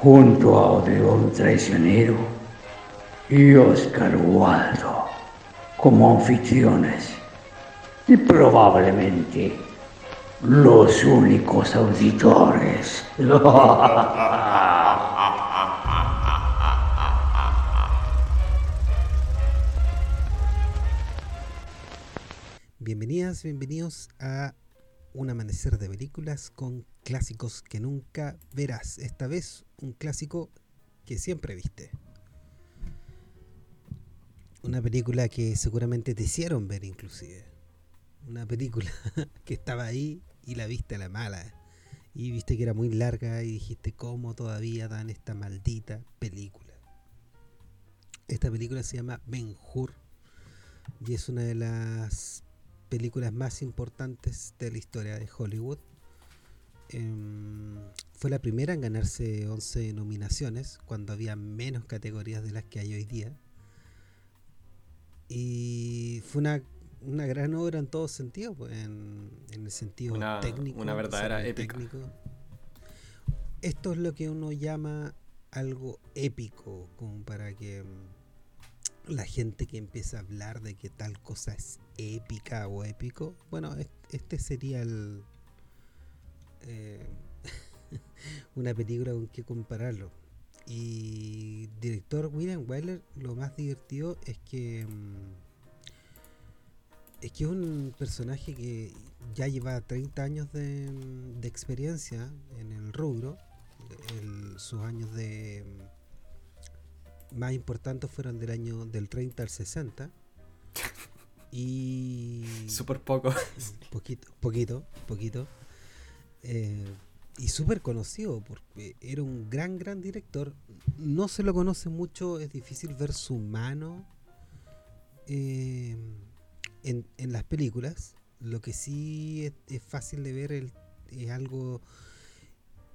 junto a Odeón Traicionero y Oscar Waldo como anfitriones y probablemente los únicos auditores. Bienvenidas, bienvenidos a un amanecer de películas con clásicos que nunca verás. Esta vez un clásico que siempre viste. Una película que seguramente te hicieron ver inclusive. Una película que estaba ahí y la viste a la mala. Y viste que era muy larga y dijiste cómo todavía dan esta maldita película. Esta película se llama Ben Hur y es una de las películas más importantes de la historia de Hollywood. Em, fue la primera en ganarse 11 nominaciones cuando había menos categorías de las que hay hoy día. Y fue una, una gran obra en todos sentidos, pues, en, el sentido técnico. Una verdadera épica. Esto es lo que uno llama algo épico, como para que la gente que empieza a hablar de que tal cosa es épica o épico, bueno, este sería el eh, una película con que compararlo. Y director William Wyler, lo más divertido es que mm, es que es un personaje que ya lleva 30 años de, de experiencia en el rubro. sus años de más importantes fueron del año del 30 al 60. Y. Súper poco. Poquito, poquito, poquito. Eh, y súper conocido, porque era un gran, gran director. No se lo conoce mucho, es difícil ver su mano eh, en, en, las películas. Lo que sí es, fácil de ver es algo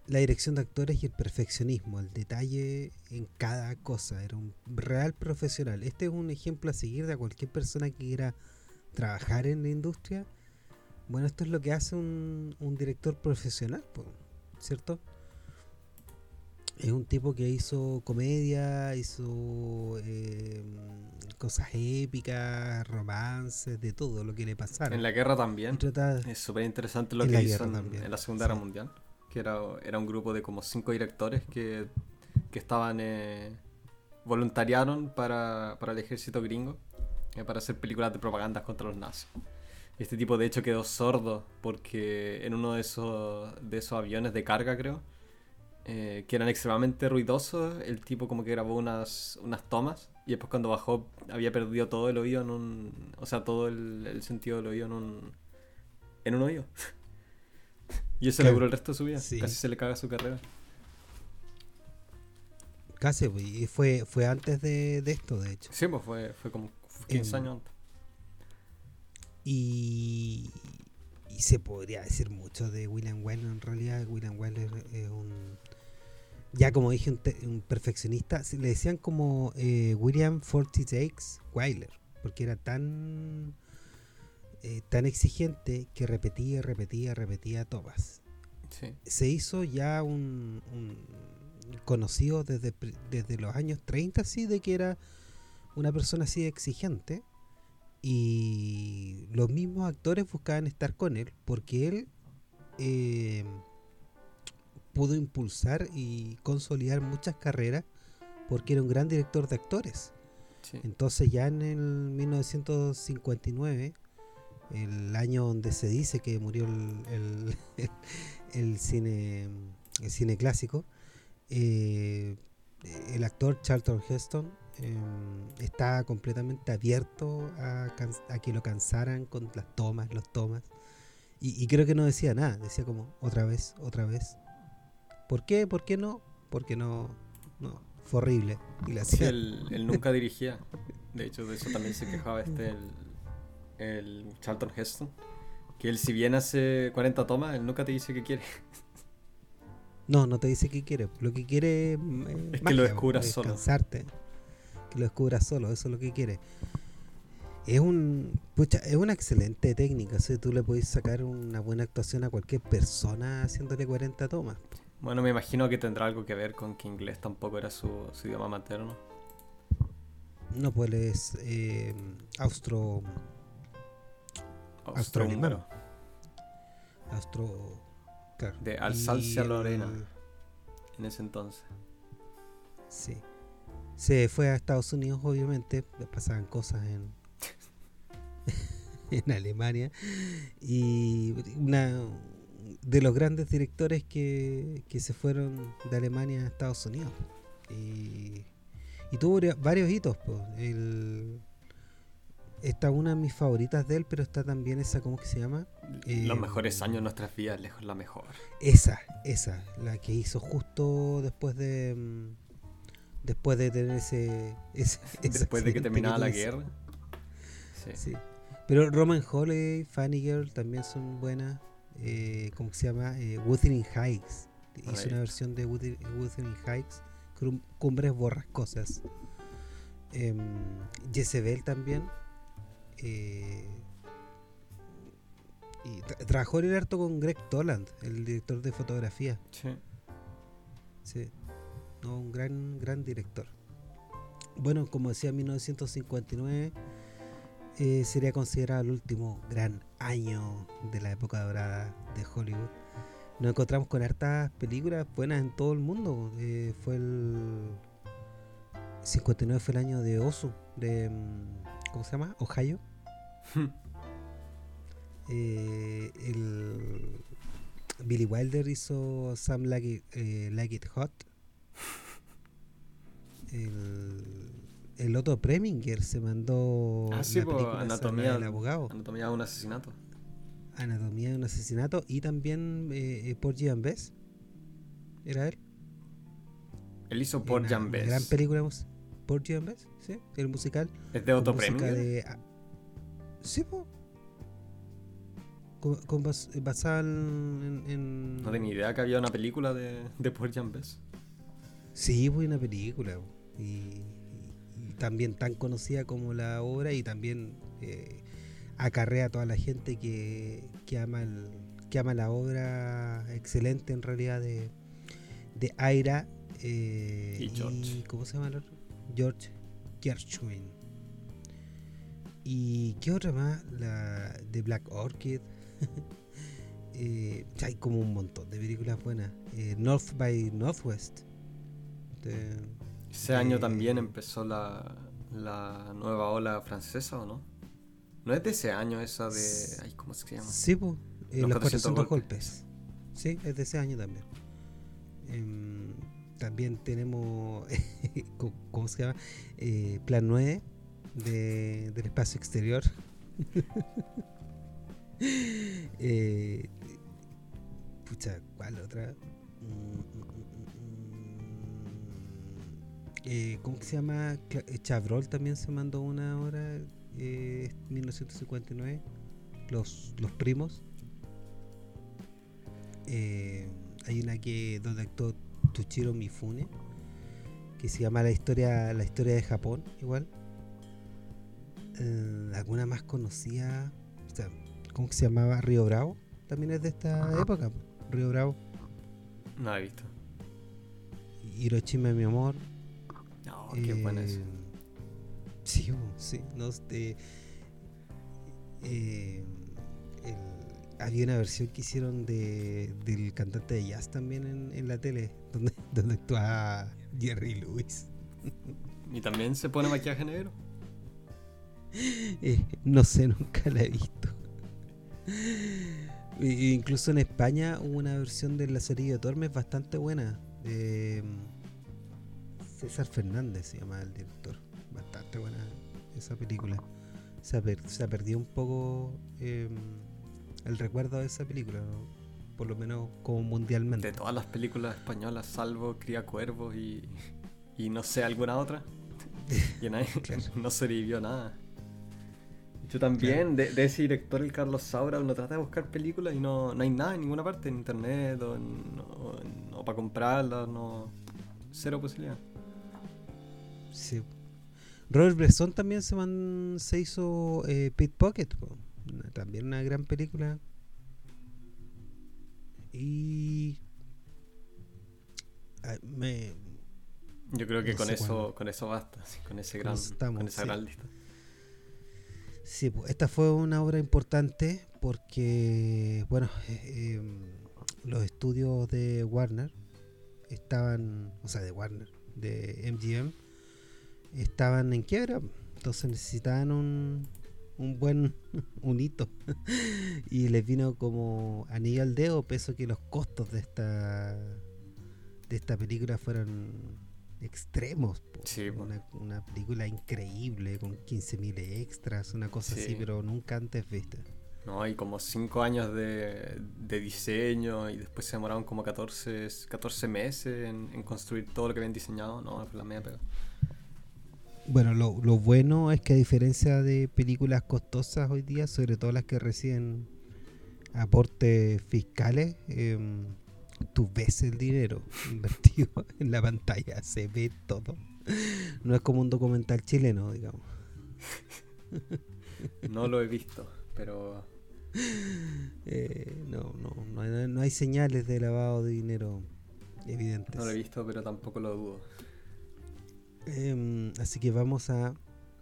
la dirección de actores y el perfeccionismo, el detalle en cada cosa. Era un real profesional. Este es un ejemplo a seguir de cualquier persona que quiera trabajar en la industria. Bueno, esto es lo que hace un, director profesional, ¿cierto? Es un tipo que hizo comedia, hizo eh, cosas épicas, romances, de todo lo que le pasara. En la guerra también. es súper interesante lo que hizo en, la Segunda Guerra Mundial que era, era un grupo de como cinco directores que, que estaban eh, voluntariaron para, para, el ejército gringo eh, para hacer películas de propaganda contra los nazis. Este tipo de hecho quedó sordo porque en uno de esos, de esos aviones de carga creo, eh, que eran extremadamente ruidosos, el tipo como que grabó unas, unas tomas y después cuando bajó había perdido todo el oído en un... O sea, todo el, el sentido del oído en un... En un oído. Y eso le duró el resto de su vida. Casi se le caga su carrera. Casi, y fue, fue antes de, esto, de hecho. Sí, pues fue, fue como 15 em, años antes. Y, y se podría decir mucho de William Wyler. En realidad, William Wyler es un. Ya como dije, un, perfeccionista. Le decían como eh, William Forty Takes Wyler, porque era tan eh, tan exigente que repetía, repetía, repetía tomas. Se hizo ya un, conocido desde, desde los años 30, así, de que era una persona así exigente. Y los mismos actores buscaban estar con él porque él eh, pudo impulsar y consolidar muchas carreras porque era un gran director de actores. Entonces ya en el 1959 el año donde se dice que murió el, el, cine el cine clásico eh, el actor Charlton Heston eh, está completamente abierto a, que lo cansaran con las tomas los tomas y, creo que no decía nada decía como otra vez otra vez ¿por qué? ¿por qué no? porque no no fue horrible. Y la sí, él, nunca dirigía. De hecho, de eso también se quejaba este el, el Charlton Heston. Que él, si bien hace 40 tomas, él nunca te dice qué quiere. No, no te dice qué quiere. Lo que quiere es que lo descubras solo. Que lo descubras solo, eso es lo que quiere. Es un es una excelente técnica, o tú le puedes sacar una buena actuación a cualquier persona haciéndole 40 tomas. Bueno, me imagino que tendrá algo que ver con que inglés tampoco era su, idioma materno. No, pues es eh, austro... Austro. Austro... Claro. De Alsacia Lorena. En ese entonces. Sí. Se fue a Estados Unidos, obviamente. Pasaban cosas en... en Alemania. Y una de los grandes directores que, se fueron de Alemania a Estados Unidos. Y, tuvo varios hitos. Pues. está una de mis favoritas de él, pero está también esa, ¿cómo que se llama? los mejores años de nuestras vidas, lejos la mejor. Esa, esa, la que hizo justo después de mm, después de tener ese, después de que terminaba la guerra. Sí. Pero Roman Holiday, Funny Girl también son buenas eh, ¿cómo se llama? Eh, Wuthering Heights. Hizo una versión de Wuthering Heights, Cumbres Borrascosas. Eh, Jezebel también. Eh, y trabajó en el harto con Greg Toland, el director de fotografía. Sí. Sí. No, un gran, gran director. Bueno, como decía, 1959 eh, sería considerado el último gran año de la época dorada de Hollywood. Nos encontramos con hartas películas buenas en todo el mundo. Eh, fue el 59 fue el año de Osu, de mm, ¿cómo se llama? Ohio. Eh, el Billy Wilder hizo Some Like It, like It Hot. El el Otto Preminger se mandó ah, sí, la anatomía del abogado. Anatomía de un asesinato. Anatomía de un asesinato y también eh, eh por Bess. ¿Era él? Él hizo por Jan Bess. Gran película. Por sí, el musical. ¿Es de Otto Preminger? De, ah, sí, pues. Con, basada en, No tenía idea que había una película de, de Por Jan Bess. Sí, fue una película. Y también tan conocida como la obra y también eh, acarrea a toda la gente que, que, ama el, que ama la obra excelente en realidad de, de Aira eh, y, George. ¿Cómo se llama el otro? George Gershwin. ¿Y qué otra más? La de Black Orchid. eh, hay como un montón de películas buenas. Eh, North by Northwest. Ese año también empezó la, la nueva ola francesa, ¿o no? ¿No es de ese año esa de... Ay, ¿Cómo se llama? Sí, pues. los, 400, golpes. Sí, es de ese año también. Em, también tenemos, ¿cómo se llama? Eh, Plan 9 de, del espacio exterior. eh, pucha, ¿cuál otra? Mm, eh, ¿Cómo se llama? Eh, Chabrol también se mandó una hora, eh, 1959. Los, los primos. Eh, hay una que donde actuó Tuchiro Mifune, que se llama la historia, la historia de Japón, igual. alguna más conocida, ¿cómo se llamaba? Río Bravo, también es de esta época, Río Bravo. No he visto. Hiroshima, mi amor, qué buena es. Eh, sí, sí. No, eh, había una versión que hicieron de, del cantante de jazz también en, en la tele, donde, donde actúa Jerry Lewis. ¿Y también se pone maquillaje negro? Eh, no sé, nunca la he visto. Incluso en España hubo una versión de La Cerilla de Tormes bastante buena. Eh, César Fernández se llama el director. Bastante buena esa película. Se, ha perdido un poco em, el recuerdo de esa película, por lo menos como mundialmente. De todas las películas españolas, salvo Cría Cuervos y, y no sé alguna otra. y nadie, no sobrevivió nada. Yo también, de, ese director, el Carlos Saura, uno trata de buscar películas y no, no hay nada en ninguna parte, en internet o, para comprarlas, no. Cero posibilidad. Sí. Robert Bresson también se, se hizo eh, Pit Pocket, también una gran película. Y. Me, Yo creo que con eso, con eso basta, con ese gran, con esa gran lista. Sí, pues, esta fue una obra importante porque, bueno, eh, em, los estudios de Warner estaban, o sea, de Warner, de MGM, estaban en quiebra, entonces necesitaban un, un buen un hito y les vino como anillo al dedo, peso que los costos de esta de esta película fueron extremos. una, película increíble con 15.000 extras, una cosa así, pero nunca antes vista. No, hay como 5 años de, diseño y después se demoraron como 14, 14 meses en, construir todo lo que habían diseñado. No, fue la media pega. Bueno, lo, lo, bueno es que a diferencia de películas costosas hoy día, sobre todo las que reciben aportes fiscales, eh, tú ves el dinero invertido en la pantalla, se ve todo. No es como un documental chileno, digamos. No lo he visto, pero... Eh, no, no, no hay, no hay, señales de lavado de dinero evidentes. No lo he visto, pero tampoco lo dudo. Em, así que vamos a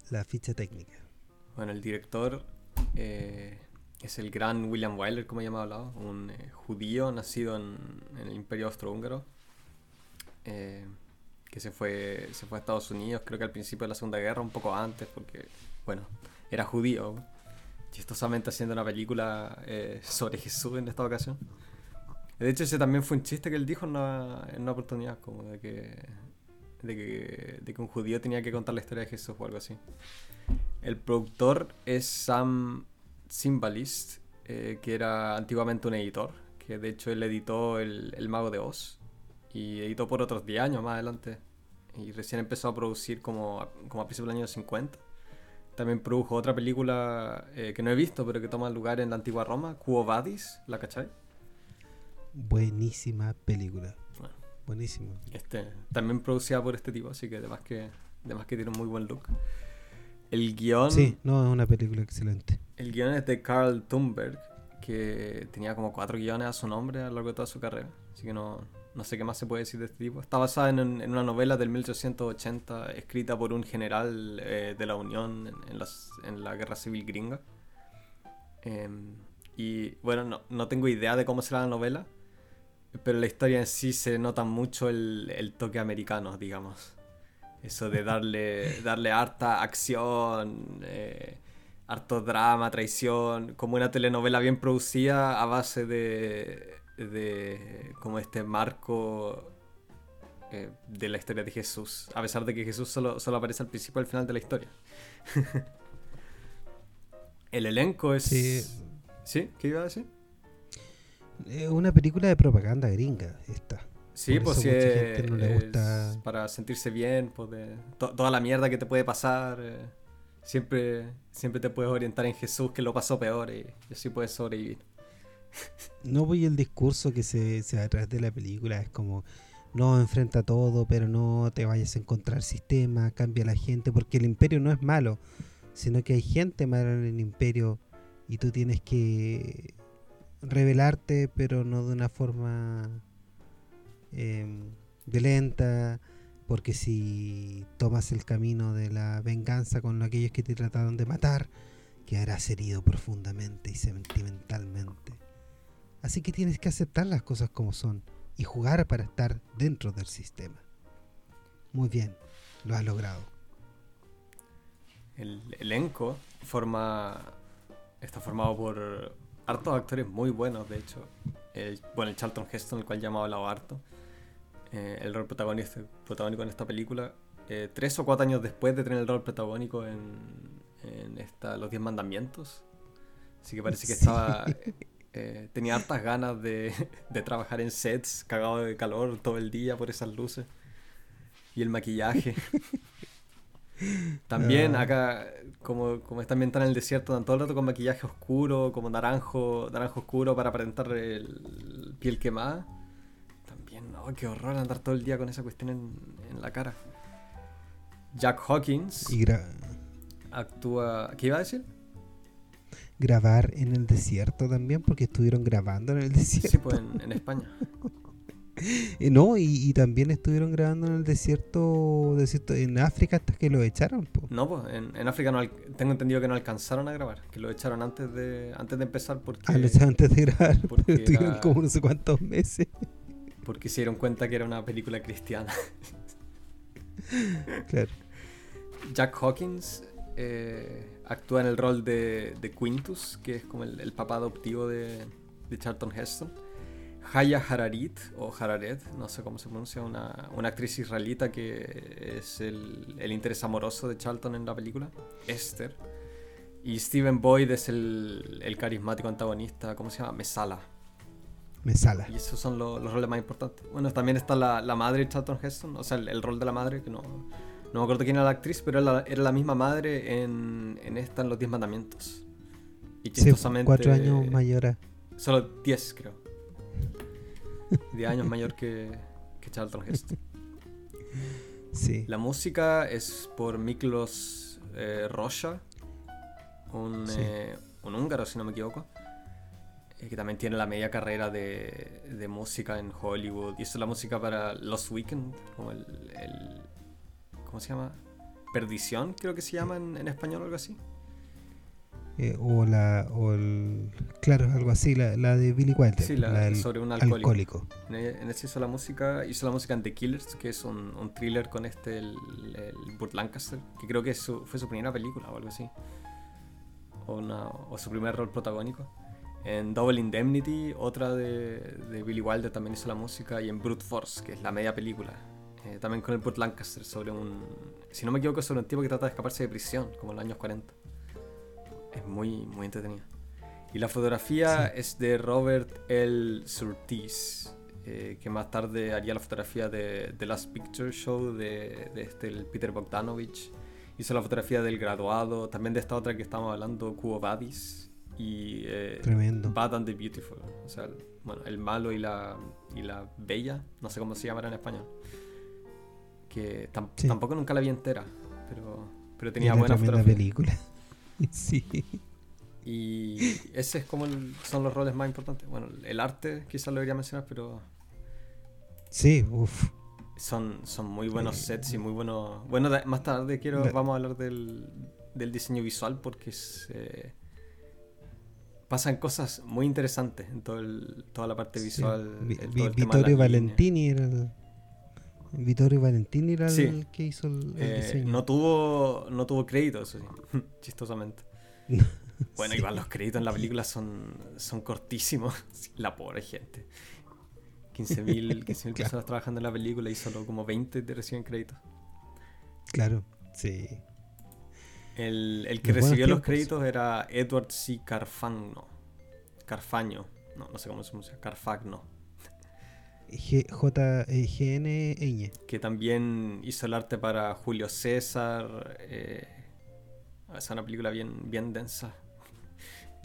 la ficha técnica. Bueno, el director eh, es el gran William Wyler, como ya hemos hablado, un eh, judío nacido en, el Imperio Austrohúngaro, eh, que se fue, se fue a Estados Unidos, creo que al principio de la Segunda Guerra, un poco antes, porque, bueno, era judío, chistosamente haciendo una película eh, sobre Jesús en esta ocasión. De hecho, ese también fue un chiste que él dijo en una, en una oportunidad, como de que, de que, de que un judío tenía que contar la historia de Jesús o algo así. El productor es Sam Symbalist, eh, que era antiguamente un editor, que de hecho él editó el, Mago de Oz y editó por otros 10 años más adelante. Y recién empezó a producir como, como a principios del año 50. También produjo otra película eh, que no he visto, pero que toma lugar en la antigua Roma, Quo Vadis, ¿la cachai? Buenísima película. Buenísima. Este, también producida por este tipo, así que además que, además que tiene un muy buen look. El guion. Sí, no, es una película excelente. El guion es de Carl Thunberg, que tenía como cuatro guiones a su nombre a lo largo de toda su carrera. Así que no, no sé qué más se puede decir de este tipo. Está basada en, en una novela del 1880 escrita por un general eh, de la Unión en, las, en, la Guerra Civil Gringa. Em, y bueno, no, no, tengo idea de cómo será la novela, pero la historia en sí se nota mucho el, el toque americano, digamos. Eso de darle, darle harta acción, eh, harto drama, traición, como una telenovela bien producida a base de, de como este marco eh, de la historia de Jesús, a pesar de que Jesús solo, solo aparece al principio y al final de la historia. El elenco es... Sí. ¿Sí? ¿Qué iba a decir? Es una película de propaganda gringa, esta. Sí, pues si es, para sentirse bien, pues toda la mierda que te puede pasar, eh, siempre, siempre te puedes orientar en Jesús que lo pasó peor y, así puedes sobrevivir. No voy el discurso que se, se atrás de la película, es como no enfrenta todo, pero no te vayas a encontrar sistema, cambia la gente, porque el imperio no es malo, sino que hay gente mala en el imperio y tú tienes que revelarte, pero no de una forma Em, violenta, porque si tomas el camino de la venganza con aquellos que te trataron de matar, quedarás herido profundamente y sentimentalmente. Así que tienes que aceptar las cosas como son y jugar para estar dentro del sistema. Muy bien, lo has logrado. El elenco forma está formado por hartos actores muy buenos, de hecho. El, bueno, el Charlton Heston, el cual ya hemos hablado harto. Eh, el rol protagónico en esta película, eh, tres o cuatro años después de tener el rol protagónico en, en esta, Los Diez Mandamientos. Así que parece que estaba. Eh, tenía hartas ganas de, de, trabajar en sets, cagado de calor todo el día por esas luces. y el maquillaje. También ah. acá, como, como está ambientada en el desierto, dan todo el rato con maquillaje oscuro, como naranjo, naranjo oscuro para aparentar el piel quemada. También, oh, qué horror andar todo el día con esa cuestión en, la cara. Jack Hawkins actúa. ¿Qué iba a decir? Grabar en el desierto también, porque estuvieron grabando en el desierto. Sí, pues en España. no, y, también estuvieron grabando en el desierto, desierto en África hasta que lo echaron. No, pues en, África no, tengo entendido que no alcanzaron a grabar, que lo echaron antes de antes de empezar porque... Ah, lo echaron antes de grabar, porque estuvieron como no sé cuántos meses. Porque se dieron cuenta que era una película cristiana. claro. Jack Hawkins eh, actúa en el rol de, Quintus, que es como el, papá adoptivo de, de Charlton Heston Haya Hararit, o Hararet, no sé cómo se pronuncia, una, actriz israelita que es el, interés amoroso de Charlton en la película, Esther. Y Steven Boyd es el, carismático antagonista, ¿cómo se llama? Mesala. Mesala. Y esos son los roles más importantes. Bueno, también está la, madre de Charlton Heston, o sea, el, rol de la madre, que no, no me acuerdo quién era la actriz, pero era la, misma madre en, esta, en Los Diez Mandamientos. Y chistosamente... cuatro años mayor. Solo diez, creo. 10 años mayor que, que Charlton Heston. Sí. La música es por Miklos eh, Rocha, un, eh, un, húngaro, si no me equivoco, eh, que también tiene la media carrera de, de, música en Hollywood. Y es la música para Lost Weekend, como el, el ¿Cómo se llama? Perdición, creo que se llama en, en español o algo así. Eh, o la o el claro algo así la, la de Billy Wilder sí, la, sobre un alcohólico, En, ese hizo la música hizo la música en The Killers que es un, un thriller con este el, el, Burt Lancaster que creo que fue su primera película o algo así. O, una, o su primer rol protagónico. En Double Indemnity otra de, de, Billy Wilder también hizo la música y en Brute Force que es la media película. Eh, también con el Burt Lancaster sobre un si no me equivoco sobre un tipo que trata de escaparse de prisión como en los años 40 es muy, muy entretenida. Y la fotografía es de Robert L. Surtees, eh, que más tarde haría la fotografía de The Last Picture Show de, de este, el Peter Bogdanovich. Hizo la fotografía del graduado, también de esta otra que estamos hablando, Cubo Badis. Y eh, Tremendo. Bad and the Beautiful. O sea, el, bueno, el malo y la, y la bella, no sé cómo se llamará en español. Que tampoco nunca la vi entera, pero, pero tenía buena fotografía. película. sí. Y ese es como son los roles más importantes. Bueno, el arte quizás lo debería mencionar, pero... Sí, uff. Son, son muy buenos sets y muy buenos... Bueno, más tarde quiero vamos a hablar del, del diseño visual porque se pasan cosas muy interesantes en todo toda la parte visual. Vittorio Valentini era el... Vittorio Valentini era el que hizo el, eh, diseño. No tuvo, no tuvo créditos, chistosamente. bueno, igual los créditos en la película son, son cortísimos. la pobre gente. 15.000 15 personas trabajando en la película y solo como 20 te reciben créditos. Claro, sí. El, el que recibió los créditos era Edward C. Carfagno. Carfaño. No, no sé cómo se pronuncia. Carfagno. J-G-N-Ñ. Que también hizo el arte para Julio César. Eh, es una película bien, bien densa.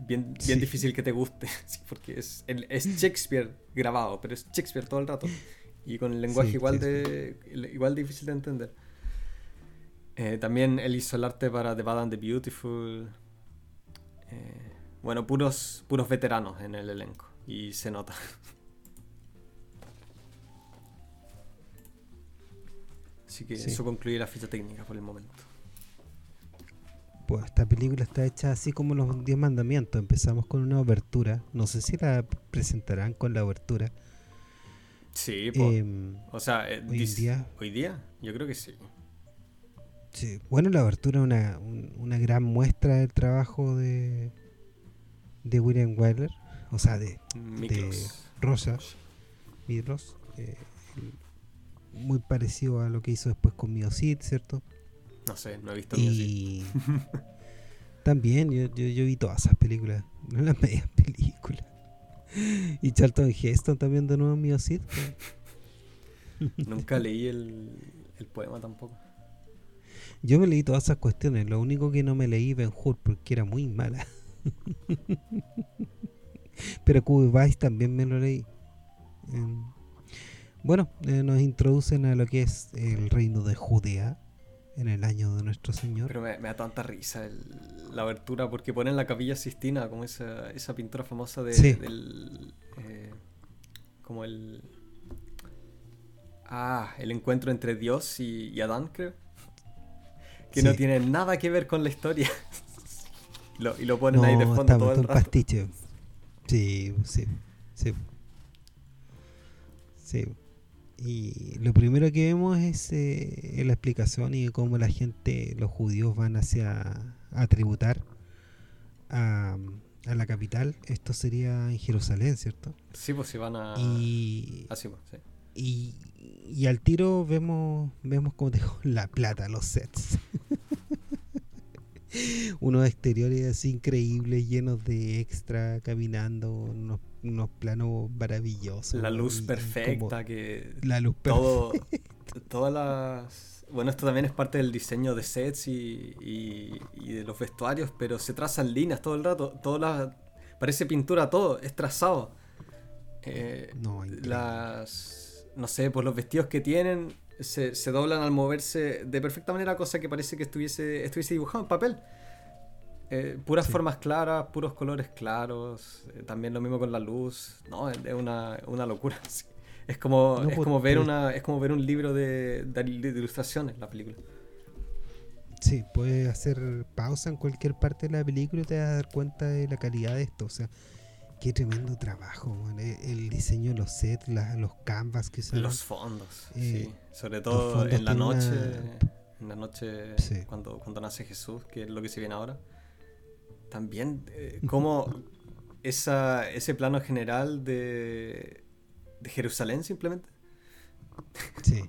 Bien, bien difícil que te guste. porque es, es Shakespeare grabado, pero es Shakespeare todo el rato. Y con el lenguaje igual, de, igual difícil de entender. Eh, también él hizo el arte para The Bad and the Beautiful. Eh, bueno, puros, puros veteranos en el elenco. Y se nota. Así que eso concluye la ficha técnica por el momento. Pues esta película está hecha así como los 10 mandamientos. Empezamos con una obertura. No sé si la presentarán con la obertura. Sí, pues. o sea, eh, hoy, día, hoy día yo creo que sí. Sí, bueno, la abertura es una, una gran muestra del trabajo de, de William Wyler, o sea, de, de Rosa, Midros, eh, muy parecido a lo que hizo después con Miocid, ¿cierto? No sé, no he visto y... También, yo, yo, vi todas esas películas, no las medias películas. Y Charlton Heston también de nuevo Miocid. Nunca leí el, el poema tampoco. Yo me leí todas esas cuestiones, lo único que no me leí Ben Hur porque era muy mala. Pero Vice también me lo leí. Em, bueno, eh, nos introducen a lo que es el reino de Judea en el año de nuestro Señor. Pero me, da tanta risa la abertura porque ponen la capilla Sistina como esa, esa pintura famosa de, del... Eh, como el... Ah, el encuentro entre Dios y, Adán, creo. Que no tiene nada que ver con la historia. y lo ponen ahí de fondo todo el rato. pastiche. Sí, sí, sí. Sí. Y lo primero que vemos es eh, la explicación y cómo la gente, los judíos van hacia a tributar a, la capital. Esto sería en Jerusalén, ¿cierto? Sí, pues si van a... Y, Así, pues, sí. y, y al tiro vemos, vemos como te la plata, los sets. unos exteriores así increíbles, llenos de extra, caminando, unos, planos maravillosos. La luz perfecta, que la luz todo, todas las... Bueno, esto también es parte del diseño de sets y, y, de los vestuarios, pero se trazan líneas todo el rato, todas parece pintura todo, es trazado. Eh, no, las, no sé, pues los vestidos que tienen se, doblan al moverse de perfecta manera, cosa que parece que estuviese, estuviese dibujado en papel. Eh, puras formas claras, puros colores claros, eh, también lo mismo con la luz, no, es una, locura. Es como, es, pues, como ver una, es como ver un libro de, de, ilustraciones, la película. Sí, puedes hacer pausa en cualquier parte de la película y te vas a dar cuenta de la calidad de esto. O sea, Qué tremendo trabajo, e, El, diseño de los sets, los canvas que se Los fondos, eh, sí. Sobre todo en la noche, en la noche cuando, cuando nace Jesús, que es lo que se viene ahora. También, eh, como esa, ese plano general de, de Jerusalén simplemente. Sí.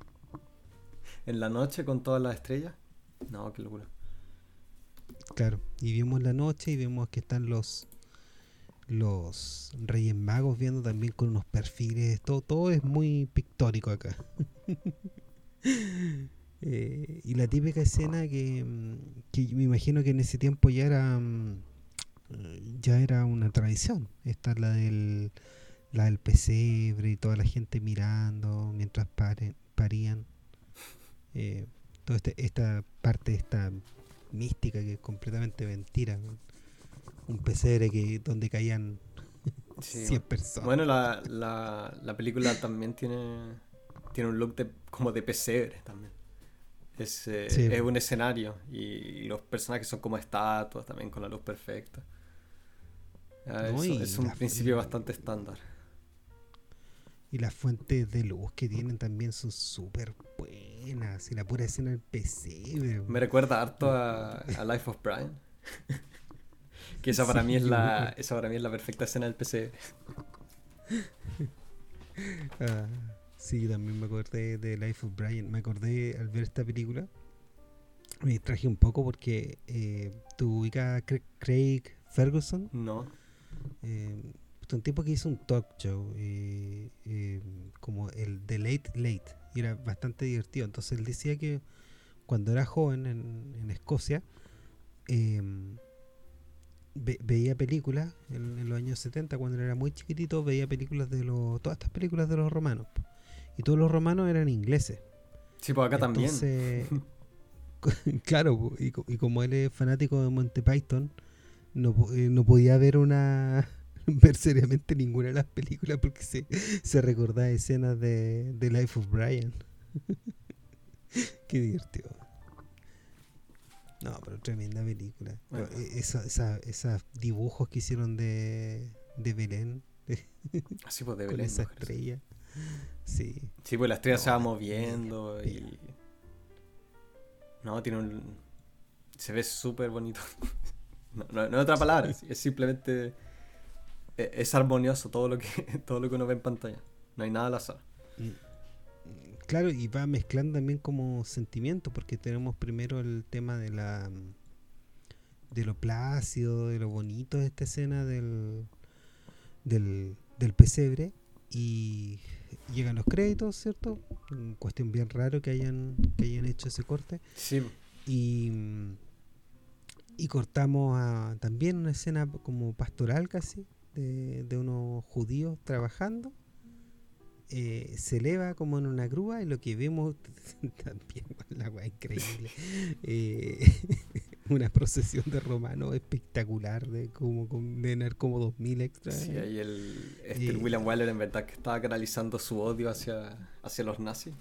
en la noche con todas las estrellas. No, qué locura. Claro, y vemos la noche y vemos que están los los Reyes Magos viendo también con unos perfiles, todo, todo es muy pictórico acá. Eh, y la típica escena que, que, me imagino que en ese tiempo ya era mm, ya era una tradición. Esta es la del, la del pesebre y toda la gente mirando mientras parían. Eh, toda este, esta parte esta mística que es completamente mentira un pesebre que donde caían 100 personas. Bueno, la, la, la, película también tiene, tiene un look de, como de pesebre también. Es, eh, es un escenario y los personajes son como estatuas también con la luz perfecta. es un principio bastante estándar. Y las fuentes de luz que tienen también son súper buenas. Y la pura escena del pesebre. Me recuerda harto a, a Life of Brian. Que esa para mí es la. Esa para mí es la perfecta escena del PC. Ah, sí, también me acordé de Life of Brian. Me acordé al ver esta película. Me traje un poco porque eh, tú ubicas a Craig Ferguson. No. Eh, un tipo que hizo un talk show eh, eh, como el The Late Late y era bastante divertido. Entonces él decía que cuando era joven en, en Escocia, eh, veía películas en, los años 70 cuando era muy chiquitito veía películas de los todas estas películas de los romanos y todos los romanos eran ingleses sí pues acá también claro y, como él es fanático de Monty Python no, eh, no podía ver una ver seriamente ninguna de las películas porque se, se recordaba escenas de, de Life of Brian qué divertido no, pero tremenda película. E, esos dibujos que hicieron de, de Belén. Así pues, de Belén. esa estrella. Sí. Sí, pues la estrella se va moviendo y. No, tiene un. Se ve súper bonito. no, no, es otra palabra, es simplemente. E, es, armonioso todo lo que todo lo que uno ve en pantalla. No hay nada al azar. Claro, y va mezclando también como sentimientos, porque tenemos primero el tema de la de lo plácido, de lo bonito de esta escena del, del, pesebre, y llegan los créditos, ¿cierto? cuestión bien raro que hayan, que hayan hecho ese corte. Sí. Y, y cortamos a, también una escena como pastoral casi, de, de unos judíos trabajando. Eh, se eleva como en una grúa y lo que vemos también la weá increíble eh, una procesión de romanos espectacular de como de tener como 2000 extras sí ahí el, este, William Wyler en verdad que estaba canalizando su odio hacia, hacia los nazis.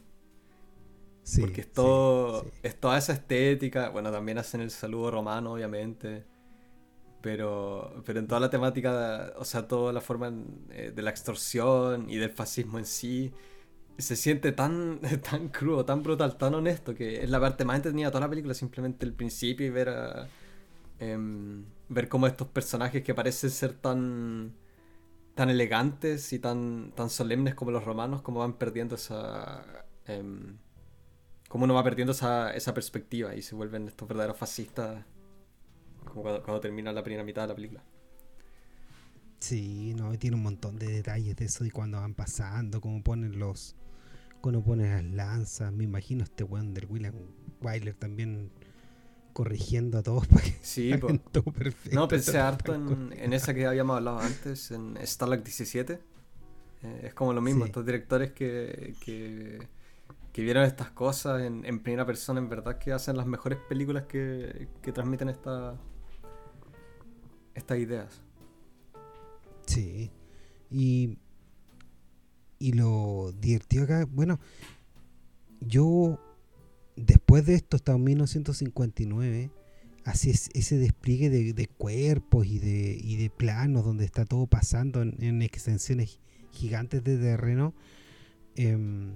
Sí, porque es todo es toda esa estética bueno también hacen el saludo romano obviamente pero, pero en toda la temática, o sea, toda la forma eh, de la extorsión y del fascismo en sí, se siente tan, tan crudo, tan brutal, tan honesto, que es la parte más entretenida de toda la película, simplemente el principio y ver a, em, ver cómo estos personajes que parecen ser tan tan elegantes y tan, tan solemnes como los romanos, como van perdiendo esa... Eh, cómo uno va perdiendo esa, esa perspectiva y se vuelven estos verdaderos fascistas cuando, termina la primera mitad de la película. Sí, no, tiene un montón de detalles de eso y cuando van pasando, cómo ponen los. Cuando ponen las lanzas. Me imagino este weón del William Wyler también corrigiendo a todos para que sí, todo perfecto. No, pensé harto en, esa que habíamos hablado antes, en Starlight 17. Eh, es como lo mismo, estos directores que, que, vieron estas cosas en, en, primera persona, en verdad que hacen las mejores películas que, que transmiten esta, estas ideas. Sí. Y, y lo divertido acá, bueno, yo después de esto, hasta 1959, así es ese despliegue de, cuerpos y de, y de planos donde está todo pasando en, extensiones gigantes de terreno. Em,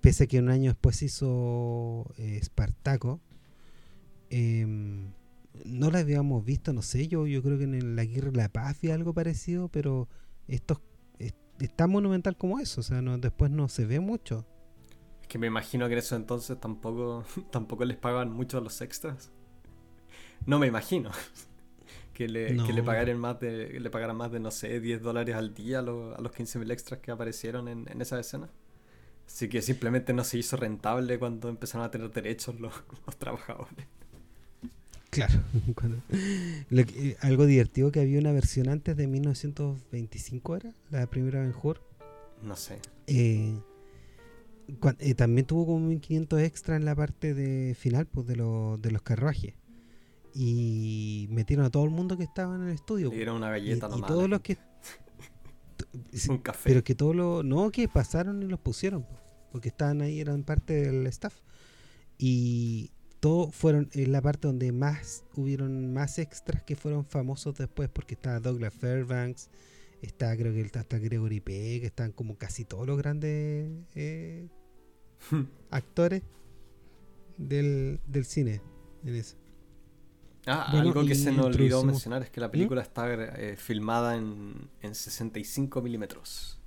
pese a que un año después hizo eh, Espartaco, em, no la habíamos visto, no sé, yo, yo creo que en la Guerra de la Paz había algo parecido, pero esto es, tan monumental como eso, o sea, no, después no se ve mucho. Es que me imagino que en eso entonces tampoco, tampoco les pagan mucho a los extras. No me imagino. que le, que le pagaran más de, le pagaran más de, no sé, 10 dólares al día a, los, a los 15.000 extras que aparecieron en, en esa escena. Así que simplemente no se hizo rentable cuando empezaron a tener derechos los, los trabajadores. Claro. Eh, algo divertido que había una versión antes de 1925 era la primera Ben Hur. No sé. Eh, eh, también tuvo como 1500 extra en la parte de final pues, de, de los carruajes. Y metieron a todo el mundo que estaba en el estudio. Le dieron una galleta y, y todos los que. Un café. Pero que todos los. No, que pasaron y los pusieron. Porque estaban ahí, eran parte del staff. Y todo fueron en la parte donde más hubieron más extras que fueron famosos después porque estaba Douglas Fairbanks está creo que está Gregory Peck están como casi todos los grandes eh, actores del, cine en eso Ah, algo que se nos olvidó mencionar es que la película ¿Mm? está eh, filmada en, en 65 milímetros.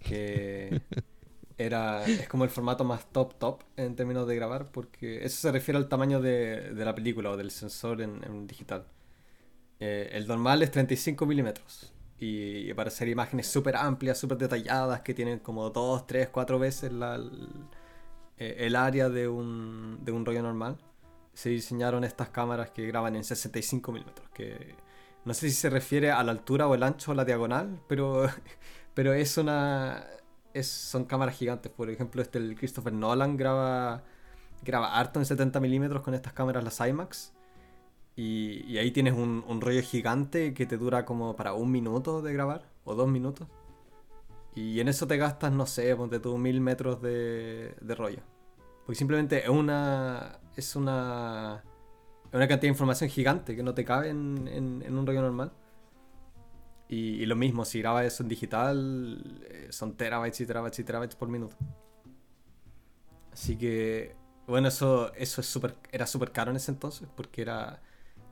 Que era es como el formato más top top en términos de grabar porque eso se refiere al tamaño de, de la película o del sensor en, digital. Eh, el normal es 35 milímetros y, para hacer imágenes súper amplias súper detalladas que tienen como 2, 3, 4 veces la, eh, el, área de un, de un rollo normal se diseñaron estas cámaras que graban en 65 milímetros que no sé si se refiere a la altura o el ancho o la diagonal pero pero es una son cámaras gigantes. Por ejemplo, este el Christopher Nolan graba, graba harto en 70 milímetros con estas cámaras, las IMAX. Y, ahí tienes un, rollo gigante que te dura como para un minuto de grabar, o dos minutos. Y en eso te gastas, no sé, ponte tú mil metros de, rollo. Porque simplemente es una. Es una. una cantidad de información gigante que no te cabe en, en un rollo normal. Y, lo mismo, si grabas eso en digital, eh, son terabytes y terabytes y terabytes por minuto. Así que, bueno, eso, eso es super, era súper caro en ese entonces, porque era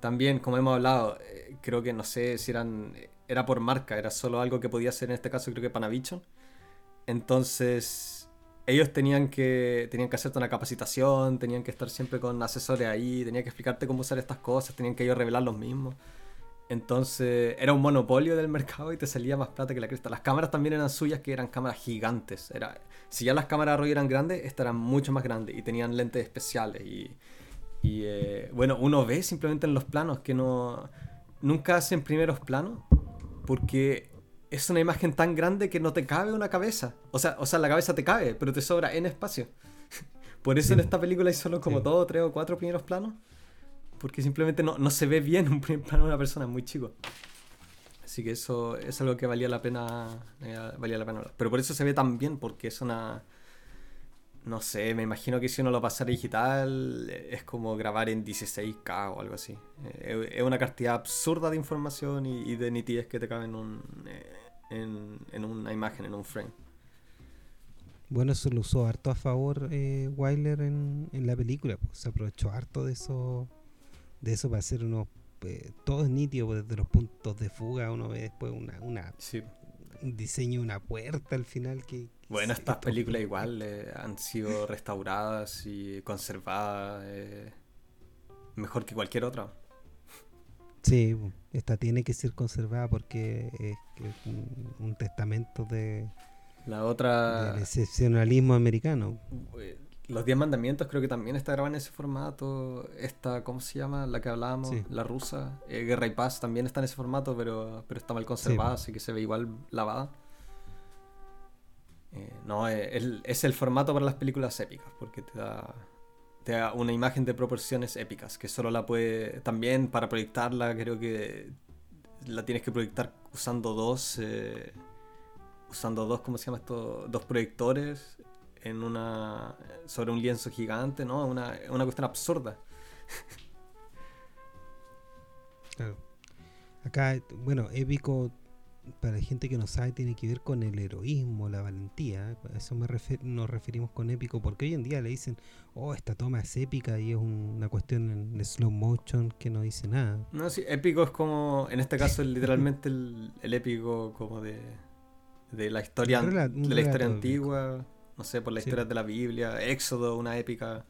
también, como hemos hablado, eh, creo que no sé si eran, era por marca, era solo algo que podía hacer en este caso, creo que Panavision. Entonces, ellos tenían que, tenían que hacerte una capacitación, tenían que estar siempre con asesores ahí, tenían que explicarte cómo usar estas cosas, tenían que ellos revelar los mismos. Entonces era un monopolio del mercado y te salía más plata que la cresta. Las cámaras también eran suyas, que eran cámaras gigantes. Era, si ya las cámaras Roy eran grandes, estas eran mucho más grandes y tenían lentes especiales. Y, eh, bueno, uno ve simplemente en los planos que no nunca hacen primeros planos porque es una imagen tan grande que no te cabe una cabeza. O sea, o sea la cabeza te cabe, pero te sobra en espacio. Por eso en esta película hay solo como dos, tres o cuatro primeros planos porque simplemente no, no se ve bien un primer de una persona, muy chico. Así que eso es algo que valía la pena eh, valía la pena Pero por eso se ve tan bien, porque es una... No sé, me imagino que si uno lo pasara digital es como grabar en 16K o algo así. Eh, es una cantidad absurda de información y, de nitidez que te cabe en, un, eh, en, una imagen, en un frame. Bueno, eso lo usó harto a favor eh, Wyler en, en la película. Pues, se aprovechó harto de eso de eso va a ser uno pues, todo es nítido pues, desde los puntos de fuga uno ve después una, una un diseño una puerta al final que, bueno estas películas igual eh, han sido restauradas y conservadas eh, mejor que cualquier otra. Sí esta tiene que ser conservada porque es, un, testamento de la otra del excepcionalismo americano. Eh, los Diez Mandamientos creo que también está grabada en ese formato. Esta, ¿cómo se llama? La que hablábamos, la rusa. Eh, Guerra y Paz también está en ese formato, pero, pero está mal conservada, así que se ve igual lavada. Eh, no, eh, es el formato para las películas épicas, porque te da, te da una imagen de proporciones épicas, que solo la puede... También para proyectarla creo que la tienes que proyectar usando dos... usando dos, ¿cómo se llama esto? Dos proyectores en una sobre un lienzo gigante, ¿no? Una, una cuestión absurda. Claro. Acá, bueno, épico, para la gente que no sabe, tiene que ver con el heroísmo, la valentía. A eso me nos referimos con épico, porque hoy en día le dicen, oh, esta toma es épica y es una cuestión en slow motion que no dice nada. No, sí, épico es como, en este caso, literalmente el, épico como de, de la historia, de la historia antigua no sé, por la historia de la Biblia, Éxodo, una épica.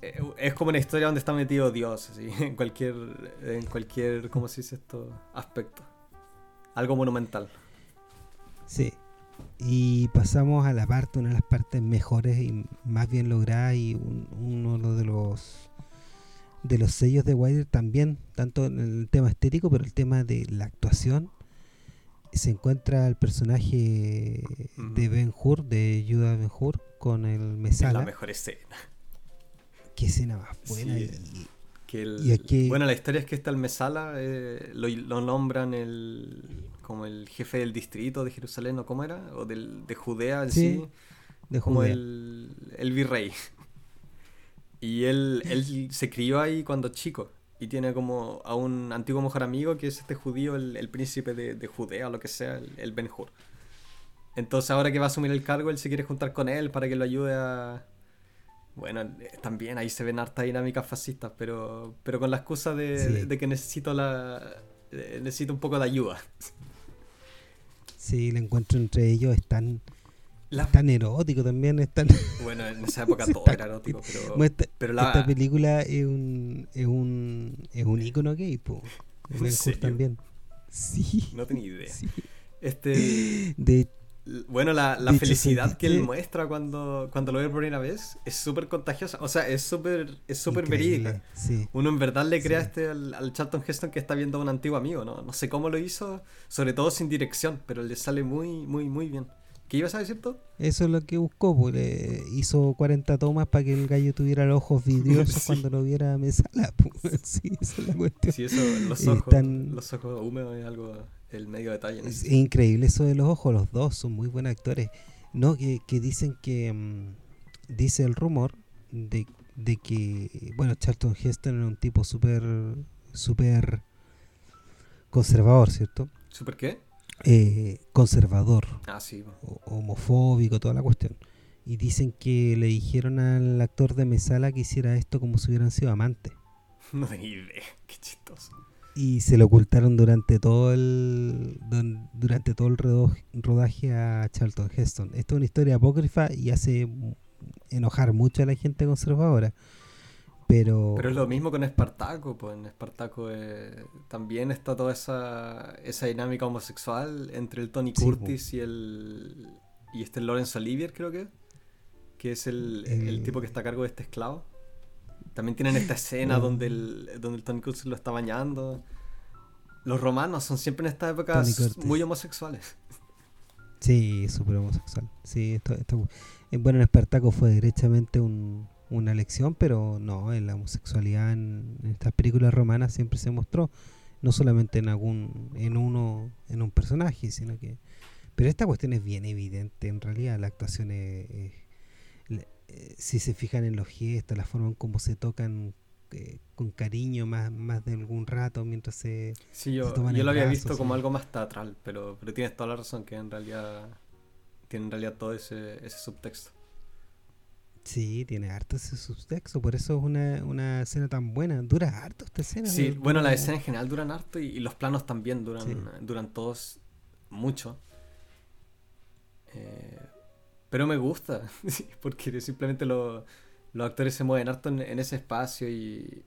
Eh, es como una historia donde está metido Dios, así, en cualquier, en cualquier, ¿cómo se dice esto? Aspecto. Algo monumental. Sí. Y pasamos a la parte, una de las partes mejores y más bien logradas y uno de los de los sellos de Wilder también, tanto en el tema estético, pero el tema de la actuación se encuentra el personaje de Ben Hur, de Judah Ben Hur, con el Mesala. La mejor escena. Qué escena más buena. Bueno, la historia es que está el Mesala, eh, lo, nombran el como el jefe del distrito de Jerusalén, ¿o cómo era? O del, de Judea, sí, de como el, el virrey. Y él, él se crió ahí cuando chico y tiene como a un antiguo mejor amigo que es este judío, el, príncipe de, Judea o lo que sea, el, Ben Hur. Entonces ahora que va a asumir el cargo, él se quiere juntar con él para que lo ayude a... Bueno, eh, también ahí se ven hartas dinámicas fascistas, pero, pero con la excusa de, que necesito la... Eh, necesito un poco de ayuda. Sí, el encuentro entre ellos es tan tan erótico también. Es Bueno, en esa época todo era erótico, pero, esta, pero esta película es un, es un, es un ícono gay, po. también. Sí. No tenía idea. Este... De, bueno, la, la felicidad que él muestra cuando, cuando lo ve por primera vez es súper contagiosa. O sea, es súper es súper verídica. Uno en verdad le crea este al, al, Charlton Heston que está viendo a un antiguo amigo, ¿no? No sé cómo lo hizo, sobre todo sin dirección, pero le sale muy, muy, muy bien. ¿Qué ibas a decir tú? Eso es lo que buscó, pues hizo 40 tomas para que el gallo tuviera los ojos vidriosos cuando lo viera a mesala. Pues. Sí, esa es la cuestión. Sí, eso, los ojos, los ojos húmedos es algo, el medio detalle. Es increíble eso de los ojos, los dos son muy buenos actores. No, que, dicen que, mm, dice el rumor de, de que, bueno, Charlton Heston era un tipo súper, súper conservador, ¿cierto? ¿Súper qué? Eh, conservador, ah, sí. homofóbico, toda la cuestión. Y dicen que le dijeron al actor de Mesala que hiciera esto como si hubieran sido amantes. No tengo idea, qué chistoso. Y se lo ocultaron durante todo el durante todo el rodaje a Charlton Heston. Esto es una historia apócrifa y hace enojar mucho a la gente conservadora. Pero... Pero es lo mismo con Espartaco, pues en Espartaco eh, también está toda esa, esa dinámica homosexual entre el Tony Curtis y el y este Lawrence Olivier creo que que es el, el, tipo que está a cargo de este esclavo. También tienen esta escena donde el, donde el Tony Curtis lo está bañando. Los romanos son siempre en esta época muy homosexuales. Sí, súper homosexual. Sí, esto, esto, eh, bueno, en Espartaco fue derechamente un, una lección, pero no, en la homosexualidad en, estas películas romanas siempre se mostró, no solamente en algún, en uno, en un personaje, sino que, pero esta cuestión es bien evidente, en realidad la actuación es, eh, si se fijan en los gestos, la forma en cómo se tocan eh, con cariño más, más de algún rato mientras se, sí, yo, yo lo había visto como algo más teatral, pero, pero tienes toda la razón que en realidad tiene en realidad todo ese, ese subtexto. Sí, tiene harto ese subtexto, por eso es una, una escena tan buena. Dura harto esta escena. Sí, bueno, las escenas en general duran harto y, los planos también duran, duran todos mucho. Eh, pero me gusta, porque simplemente los actores se mueven harto en, ese espacio y,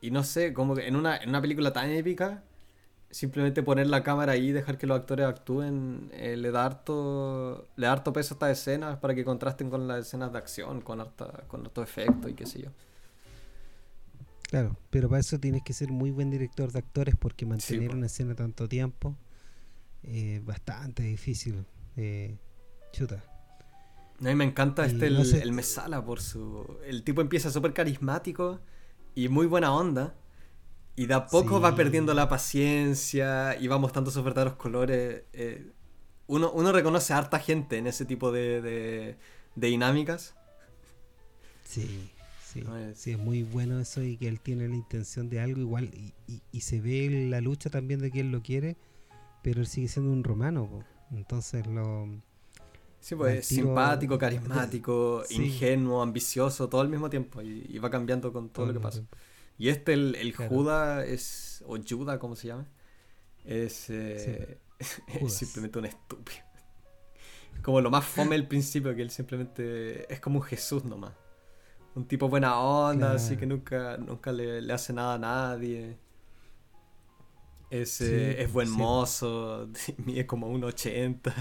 y no sé, como que en una, en una película tan épica simplemente poner la cámara ahí y dejar que los actores actúen eh, le da harto le da harto peso a estas escenas para que contrasten con las escenas de acción con harta, con harto efecto y qué sé yo. Claro pero para eso tienes que ser muy buen director de actores porque mantener una escena tanto tiempo es bastante difícil eh, chuta. A mí me encanta este el, el, Mesala por su el tipo empieza súper carismático y muy buena onda y de a poco va perdiendo la paciencia y va mostrando sus verdaderos colores. Eh, uno, uno, reconoce a harta gente en ese tipo de, de, dinámicas. Sí, sí. es... sí, es muy bueno eso y que él tiene la intención de algo igual y, y, se ve la lucha también de que él lo quiere, pero él sigue siendo un romano. Entonces lo... Sí, pues simpático, carismático, ingenuo, ambicioso, todo al mismo tiempo y, va cambiando con todo, lo que pasa. Y este, el, el Judas, es, o Judas, ¿cómo se llama? Es, eh, simplemente un estúpido. Como lo más fome al principio, que él simplemente es como un Jesús nomás. Un tipo buena onda, así que nunca, nunca le, hace nada a nadie. Es, eh, es buen mozo, mide como 1,80.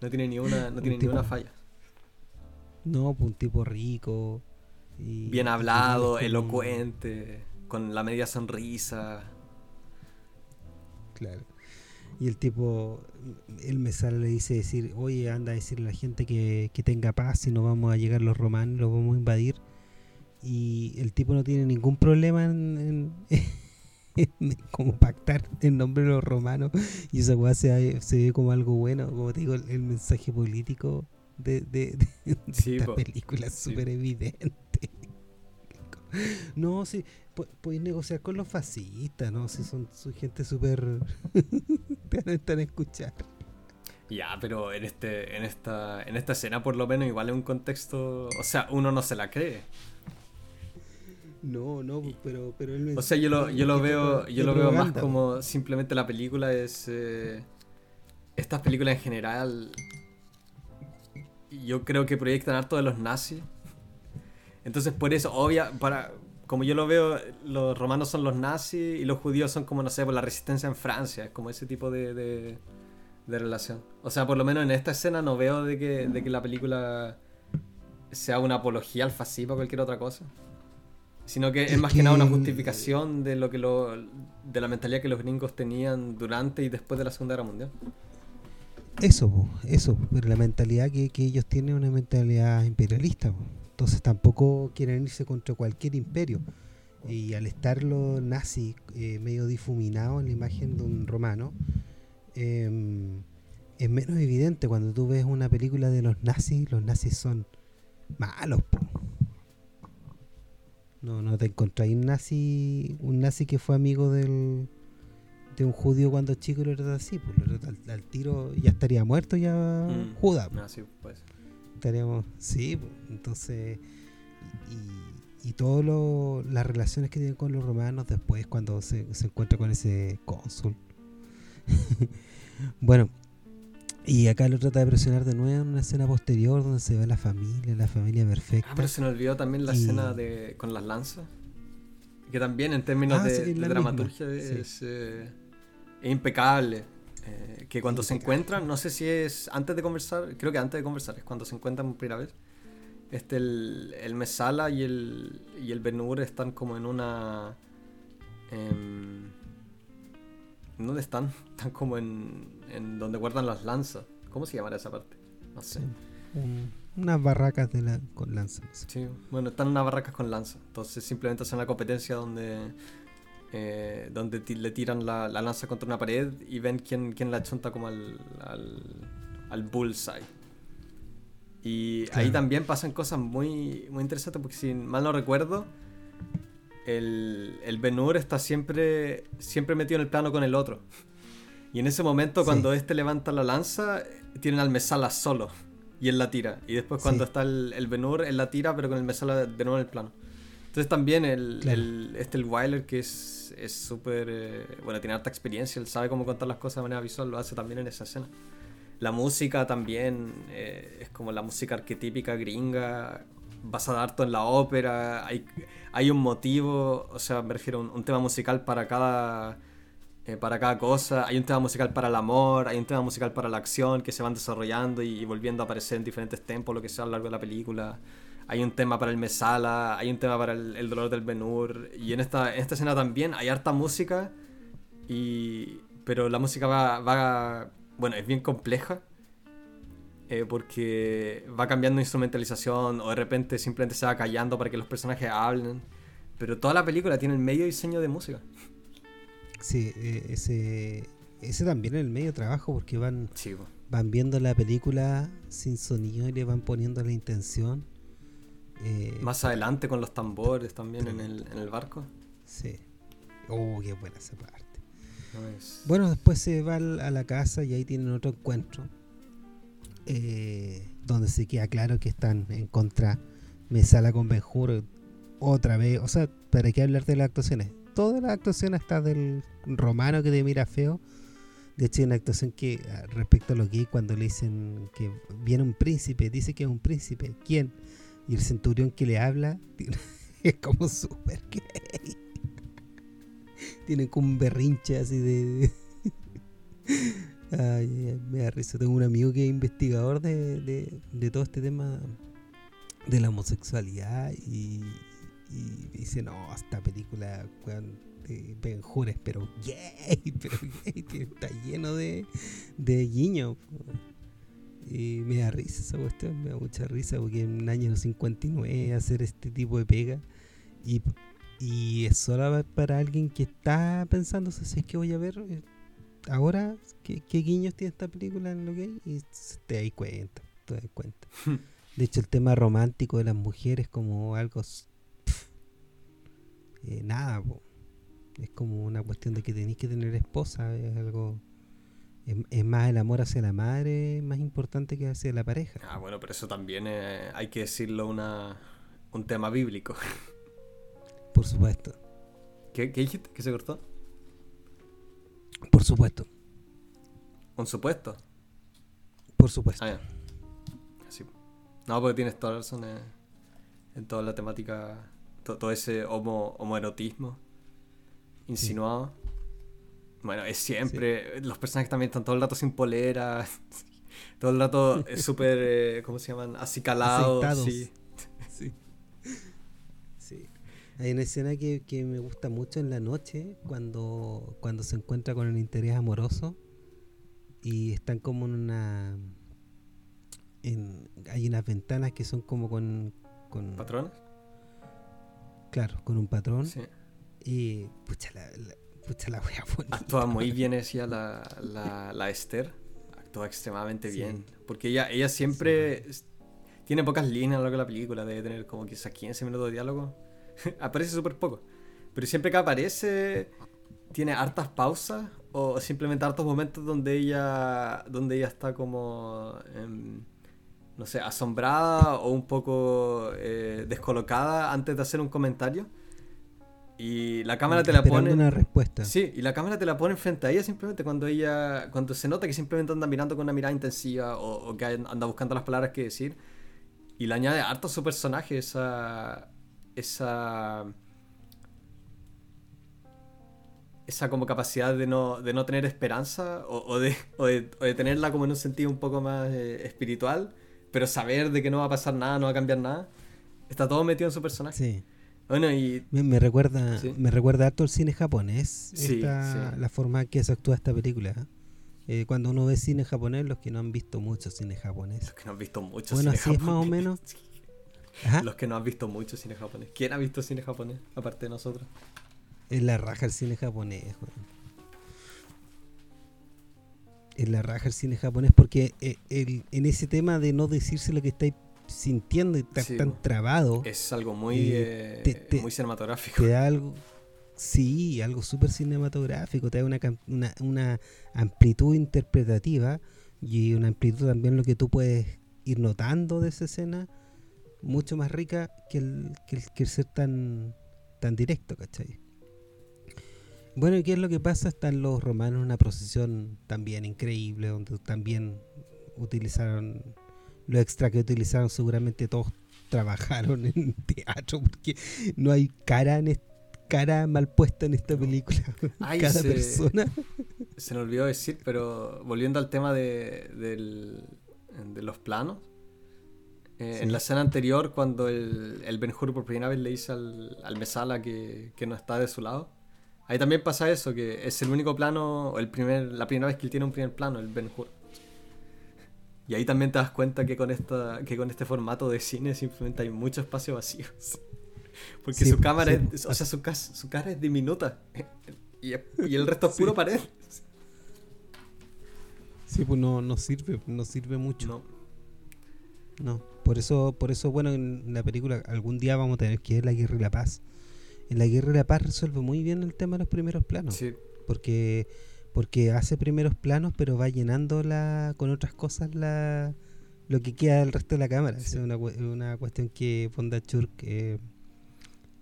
No tiene ni una, no tiene ni una falla. No, pues un tipo rico, Bien hablado, elocuente, con la media sonrisa. Claro. Y el tipo, él me sale le dice decir, oye, anda a decirle a la gente que, tenga paz, si no vamos a llegar los romanos, los vamos a invadir. Y el tipo no tiene ningún problema en, como pactar en nombre de los romanos. Y esa weá se, ve como algo bueno, como te digo, el, mensaje político de, de, esta película es súper evidente. No, sí, puedes negociar con los fascistas, ¿no? Si son, gente súper... te van a escuchar. Ya, pero en este, en esta, en esta escena por lo menos igual es un contexto, o sea, uno no se la cree. No, no, pero, pero O sea, yo lo, yo lo veo, yo lo veo más como simplemente la película es eh, estas películas en general. Yo creo que proyectan harto de los nazis entonces, por eso, obvia, para, como yo lo veo, los romanos son los nazis y los judíos son como, no sé, por la resistencia en Francia, es como ese tipo de, de, relación. O sea, por lo menos en esta escena no veo de que, de que la película sea una apología al fascismo o cualquier otra cosa. Sino que es, más que... nada una justificación de lo que lo, de la mentalidad que los gringos tenían durante y después de la Segunda Guerra Mundial. Eso, eso, pero la mentalidad que, que ellos tienen es una mentalidad imperialista. Entonces tampoco quieren irse contra cualquier imperio. Y al estar los nazis eh, medio difuminados en la imagen de un romano, em, es menos evidente cuando tú ves una película de los nazis, los nazis son malos. No, no te encontráis un nazi, un nazi que fue amigo del, un judío cuando chico y lo era así, pues al, tiro ya estaría muerto ya mm. Judas. Ah, sí, pues estaríamos, sí, entonces, y, y todas las relaciones que tienen con los romanos después cuando se, se encuentra con ese cónsul. bueno, Y acá lo trata de presionar de nuevo en una escena posterior donde se ve la familia, la familia perfecta. Ah, pero se nos olvidó también la escena de con las lanzas. Que también en términos ah, de, dramaturgia es, eh, impecable. Eh, que cuando se encuentran, no sé si es antes de conversar, creo que antes de conversar, es cuando se encuentran por primera vez. Este, el, el Mesala y el, y el Benur están como en una. Em, ¿Dónde están? Están como en, en donde guardan las lanzas. ¿Cómo se llamará esa parte? No sé. unas barracas de la, con lanzas. Sí, bueno, están unas barracas con lanzas. Entonces simplemente hacen una competencia donde eh, donde le tiran la, lanza contra una pared y ven quién, quién la chunta como al, al, al bullseye. Y ahí también pasan cosas muy, muy interesantes porque si mal no recuerdo, el, el Benur está siempre, siempre metido en el plano con el otro. Y en ese momento, cuando este levanta la lanza, tienen al Mesala solo. Y él la tira. Y después, cuando está el, el Benur, él la tira, pero con el Mesala de nuevo en el plano. Entonces, también el, el este, el Wyler, que es súper. Eh, bueno, tiene harta experiencia, él sabe cómo contar las cosas de manera visual, lo hace también en esa escena. La música también eh, es como la música arquetípica gringa, basada harto en la ópera, hay, hay un motivo, o sea, me refiero a un, tema musical para cada, eh, para cada cosa, hay un tema musical para el amor, hay un tema musical para la acción que se van desarrollando y, volviendo a aparecer en diferentes tempos, lo que sea a lo largo de la película. Hay un tema para el Mesala, hay un tema para el, dolor del Benur. Y en esta, en esta escena también hay harta música. Y, pero la música va, va bueno, es bien compleja eh, porque va cambiando instrumentalización o de repente simplemente se va callando para que los personajes hablen. Pero toda la película tiene el medio diseño de música. Sí, eh, ese, ese también es el medio trabajo porque van, van viendo la película sin sonido y le van poniendo la intención. Eh, Más adelante con los tambores también en el, en el barco. Sí. Oh, qué buena esa parte. Bueno, después se va a la casa y ahí tienen otro encuentro eh, donde se queda claro que están en contra Mesala con Benjur otra vez. O sea, ¿para qué hablar de las actuaciones? Todas las actuaciones está del romano que te mira feo. De hecho, hay una actuación que ah, respecto a lo gay, cuando le dicen que viene un príncipe, dice que es un príncipe. ¿Quién? Y el centurión que le habla es como súper gay. Tienen como un berrinche así de. Ay, me da risa. Tengo un amigo que es investigador de, todo este tema de la homosexualidad y, dice, no, esta película, de Benjures, pero gay, pero gay, está lleno de, de guiños. Y me da risa esa cuestión, me da mucha risa porque en el año 59 hacer este tipo de pega y, y es solo para alguien que está pensando si es que voy a ver eh, ahora qué, guiños tiene esta película en lo que hay y te das cuenta, te das cuenta. De hecho, el tema romántico de las mujeres como algo... Eh, nada, es como una cuestión de que tenéis que tener esposa, es algo... Es, más el amor hacia la madre más importante que hacia la pareja. Ah, bueno, pero eso también hay que decirlo una, un tema bíblico. Por supuesto. ¿Qué, ¿Qué dijiste? ¿Qué se cortó? Por supuesto. ¿Un supuesto? Por supuesto. Ah, No, porque tienes toda la razón en, toda la temática, todo ese homo, homoerotismo insinuado. Bueno, es siempre. Los personajes también están todo el rato sin polera. todo el rato es súper. Eh, ¿Cómo se llaman? Acicalados. Sí. sí. Hay una escena que, me gusta mucho en la noche, cuando, cuando se encuentra con el interés amoroso y están como en una... hay unas ventanas que son como con... con ¿Patrones? Claro, con un patrón. Sí. Y pucha la, pucha la. Actúa muy bien decía la, la, la Esther. Actúa extremadamente bien. Porque ella, ella siempre... Tiene pocas líneas a lo largo de la película, debe tener como quizás 15 minutos de diálogo aparece súper poco. Pero siempre que aparece, tiene hartas pausas o simplemente hartos momentos donde ella, donde ella está como, em, no sé, asombrada o un poco eh, descolocada antes de hacer un comentario. Y la cámara te la pone. una respuesta. Sí, y la cámara te la pone frente a ella simplemente cuando ella. Cuando se nota que simplemente anda mirando con una mirada intensiva o, que anda buscando las palabras que decir. Y le añade harto a su personaje esa. Esa. Esa como capacidad de no, de no tener esperanza o, de, o, de, tenerla como en un sentido un poco más eh, espiritual, pero saber de que no va a pasar nada, no va a cambiar nada. Está todo metido en su personaje. Sí. Bueno, y... Me, recuerda me recuerda harto el cine japonés, la forma que se actúa esta película. Eh, cuando uno ve cine japonés, los que no han visto mucho cine japonés. Los que no han visto mucho bueno, cine así es más o menos. Los que no han visto mucho cine japonés. ¿Quién ha visto cine japonés aparte de nosotros? Es la raja el cine japonés, Es la raja el cine japonés porque eh, en ese tema de no decirse lo que estáis sintiendo y tan, trabado. Es algo muy, eh, muy cinematográfico. Te da algo, sí, algo súper cinematográfico, te da una, una, una, amplitud interpretativa y una amplitud también lo que tú puedes ir notando de esa escena, mucho más rica que el, que el, ser tan, tan directo, ¿cachai? Bueno, ¿y qué es lo que pasa? Están los romanos en una procesión también increíble, donde también utilizaron lo extra que utilizaron seguramente todos trabajaron en teatro porque no hay cara en cara mal puesta en esta película. Cada persona. se me olvidó decir pero volviendo al tema de, de los planos eh, en la escena anterior cuando el, el Ben Hur por primera vez le dice al, al Mesala que, que, no está de su lado ahí también pasa eso que es el único plano el primer la primera vez que él tiene un primer plano el Ben Hur y ahí también te das cuenta que con, esta, que con este formato de cine simplemente hay mucho espacio vacío. Porque su cámara, es, o sea, su, su, cara es diminuta. Y, el resto es puro pared. Sí, pues no, no sirve, no sirve mucho. No. No, por eso, por eso, bueno, en la película algún día vamos a tener que ver La Guerra y la Paz. En La Guerra y la Paz resuelve muy bien el tema de los primeros planos. Sí. Porque porque hace primeros planos, pero va llenando la, con otras cosas la, lo que queda del resto de la cámara. Es una, una cuestión que Bondachur eh,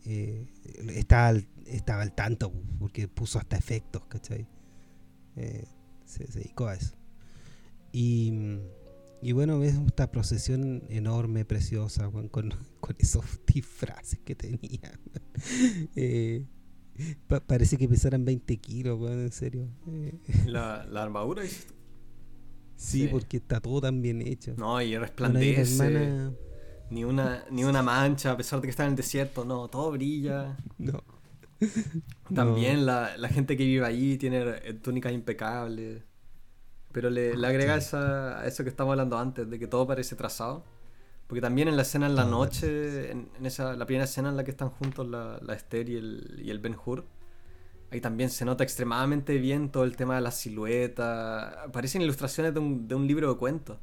eh, estaba, al, estaba al tanto, porque puso hasta efectos, ¿cachai? Eh, se, dedicó a eso. Y, y bueno, ves esta procesión enorme, preciosa, con, con, con esos disfraces que tenía. parece que pesaran 20 kilos, en serio. Eh, ¿La, la armadura? Sí, porque está todo tan bien hecho. No, y resplandece. Ni una, ni una mancha, a pesar de que está en el desierto, no, todo brilla. No. También La, la, gente que vive allí tiene eh, túnicas impecables. Pero le, le agrega esa, eso que estamos hablando antes, de que todo parece trazado. Porque también en la escena en la noche, en, esa, la primera escena en la que están juntos la, la Esther y el, y el Ben Hur, ahí también se nota extremadamente bien todo el tema de la silueta. Parecen ilustraciones de un, de un libro de cuentos.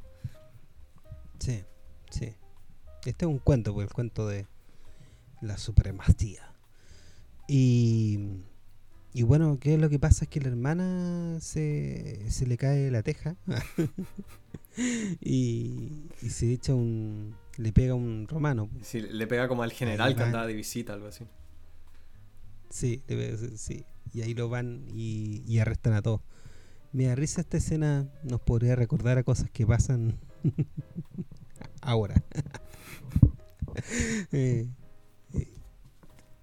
Sí, sí. Este es un cuento, pues el cuento de la supremacía. Y, y bueno, ¿qué es lo que pasa? Es que la hermana se, se le cae la teja. y, se echa un. Le pega un romano. Sí, le pega como al general que andaba de visita, algo así. Sí, sí. Y ahí lo van y, arrestan a todos. Me da risa esta escena, nos podría recordar a cosas que pasan ahora. Eh, eh,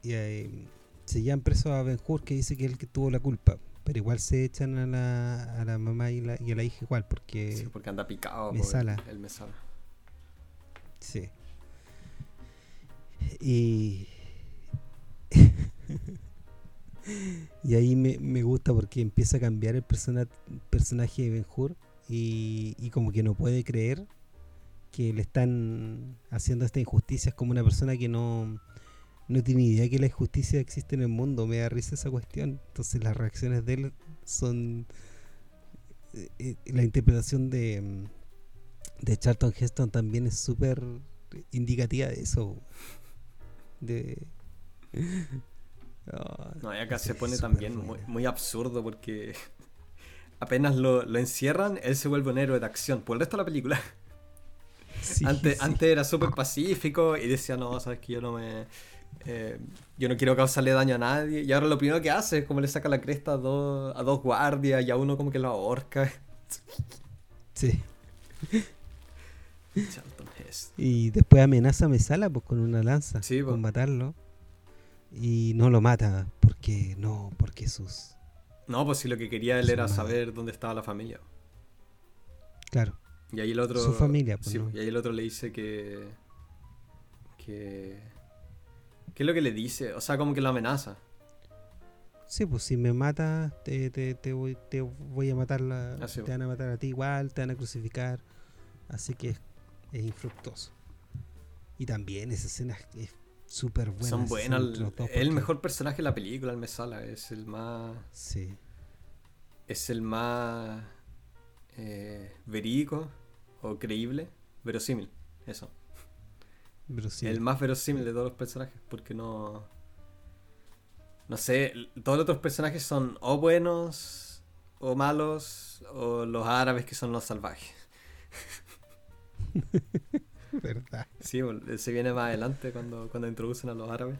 y, eh, se llaman preso a Ben Hur que dice que es el que tuvo la culpa. Pero igual se echan a la, a la mamá y, la, y a la hija igual, porque... Sí, porque anda picado mesala. el, mesala. Sí. Y... y ahí me, me, gusta porque empieza a cambiar el persona, personaje de Ben Hur y, y como que no puede creer que le están haciendo esta injusticia. Es como una persona que no no tiene idea que la injusticia existe en el mundo. Me da risa esa cuestión. Entonces las reacciones de él son... Eh, eh, la interpretación de, mm, de Charlton Heston también es súper indicativa de eso. De... no, y acá se pone también muy, absurdo porque apenas lo, encierran, él se vuelve un héroe de acción por el resto de la película. antes, antes era súper pacífico y decía, no, sabes que yo no me eh, yo no quiero causarle daño a nadie. Y ahora lo primero que hace es como le saca la cresta a dos, a dos guardias y a uno como que lo ahorca. Sí. Y después amenaza a Mesala pues, con una lanza, sí, con matarlo. Y no lo mata, porque no, porque sus... No, pues si lo que quería él era saber dónde estaba la familia. Claro. Y ahí el otro... Su familia, pues, Y ahí el otro le dice que... Que... ¿Qué es lo que le dice? O sea, como que lo amenaza. Sí, pues si me matas, te, te, te, voy, te voy a matar, la, ah, te van a matar a ti igual, te van a crucificar. Así que es, es infructuoso. Y también esa escena es súper buena. Son buenas. El, mejor personaje de la película, el Mesala, es el más... Sí. Es el más eh, verídico o creíble, verosímil, eso. El más verosímil de todos los personajes, porque no. No sé, todos los otros personajes son o buenos, o malos, o los árabes que son los salvajes. ¿Verdad? Sí, se viene más adelante cuando, cuando introducen a los árabes.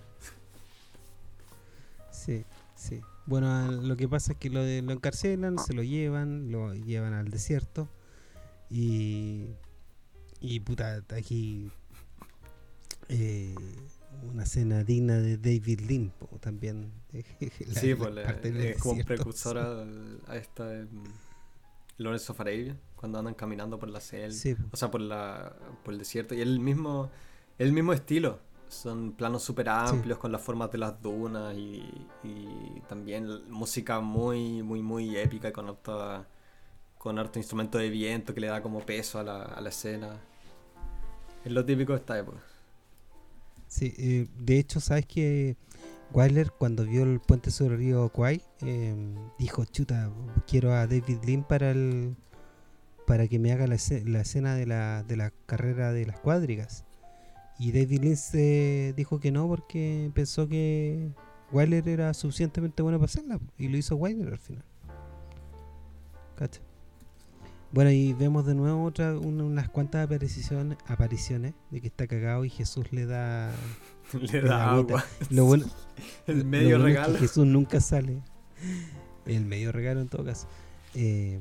Sí, sí. Bueno, lo que pasa es que lo, lo encarcelan, se lo llevan, lo llevan al desierto. Y. Y puta, aquí eh, una escena digna de David Lynn también. sí, pues es como precursor a, esta em, Lorenzo Farabia cuando andan caminando por la selva, o sea, por, la, por el desierto. Y el mismo, el mismo estilo. Son planos súper amplios con las formas de las dunas y, también música muy, muy, muy épica con harto, con harto instrumento de viento que le da como peso a la, a la escena. Es lo típico de esta época. Sí, eh, de hecho, ¿sabes que Wyler cuando vio el puente sobre el río Kwai em, dijo, chuta, quiero a David Lynn para el para que me haga la, escena de la, de la carrera de las cuadrigas. Y David Lynn se dijo que no porque pensó que Wyler era suficientemente bueno para hacerla y lo hizo Wyler al final. ¿Cacha? Bueno, y vemos de nuevo otra, unas cuantas apariciones, apariciones de que está cagado y Jesús le da, le da agua. Lo bueno, el medio regalo. Jesús nunca sale. El medio regalo en todo caso. Eh,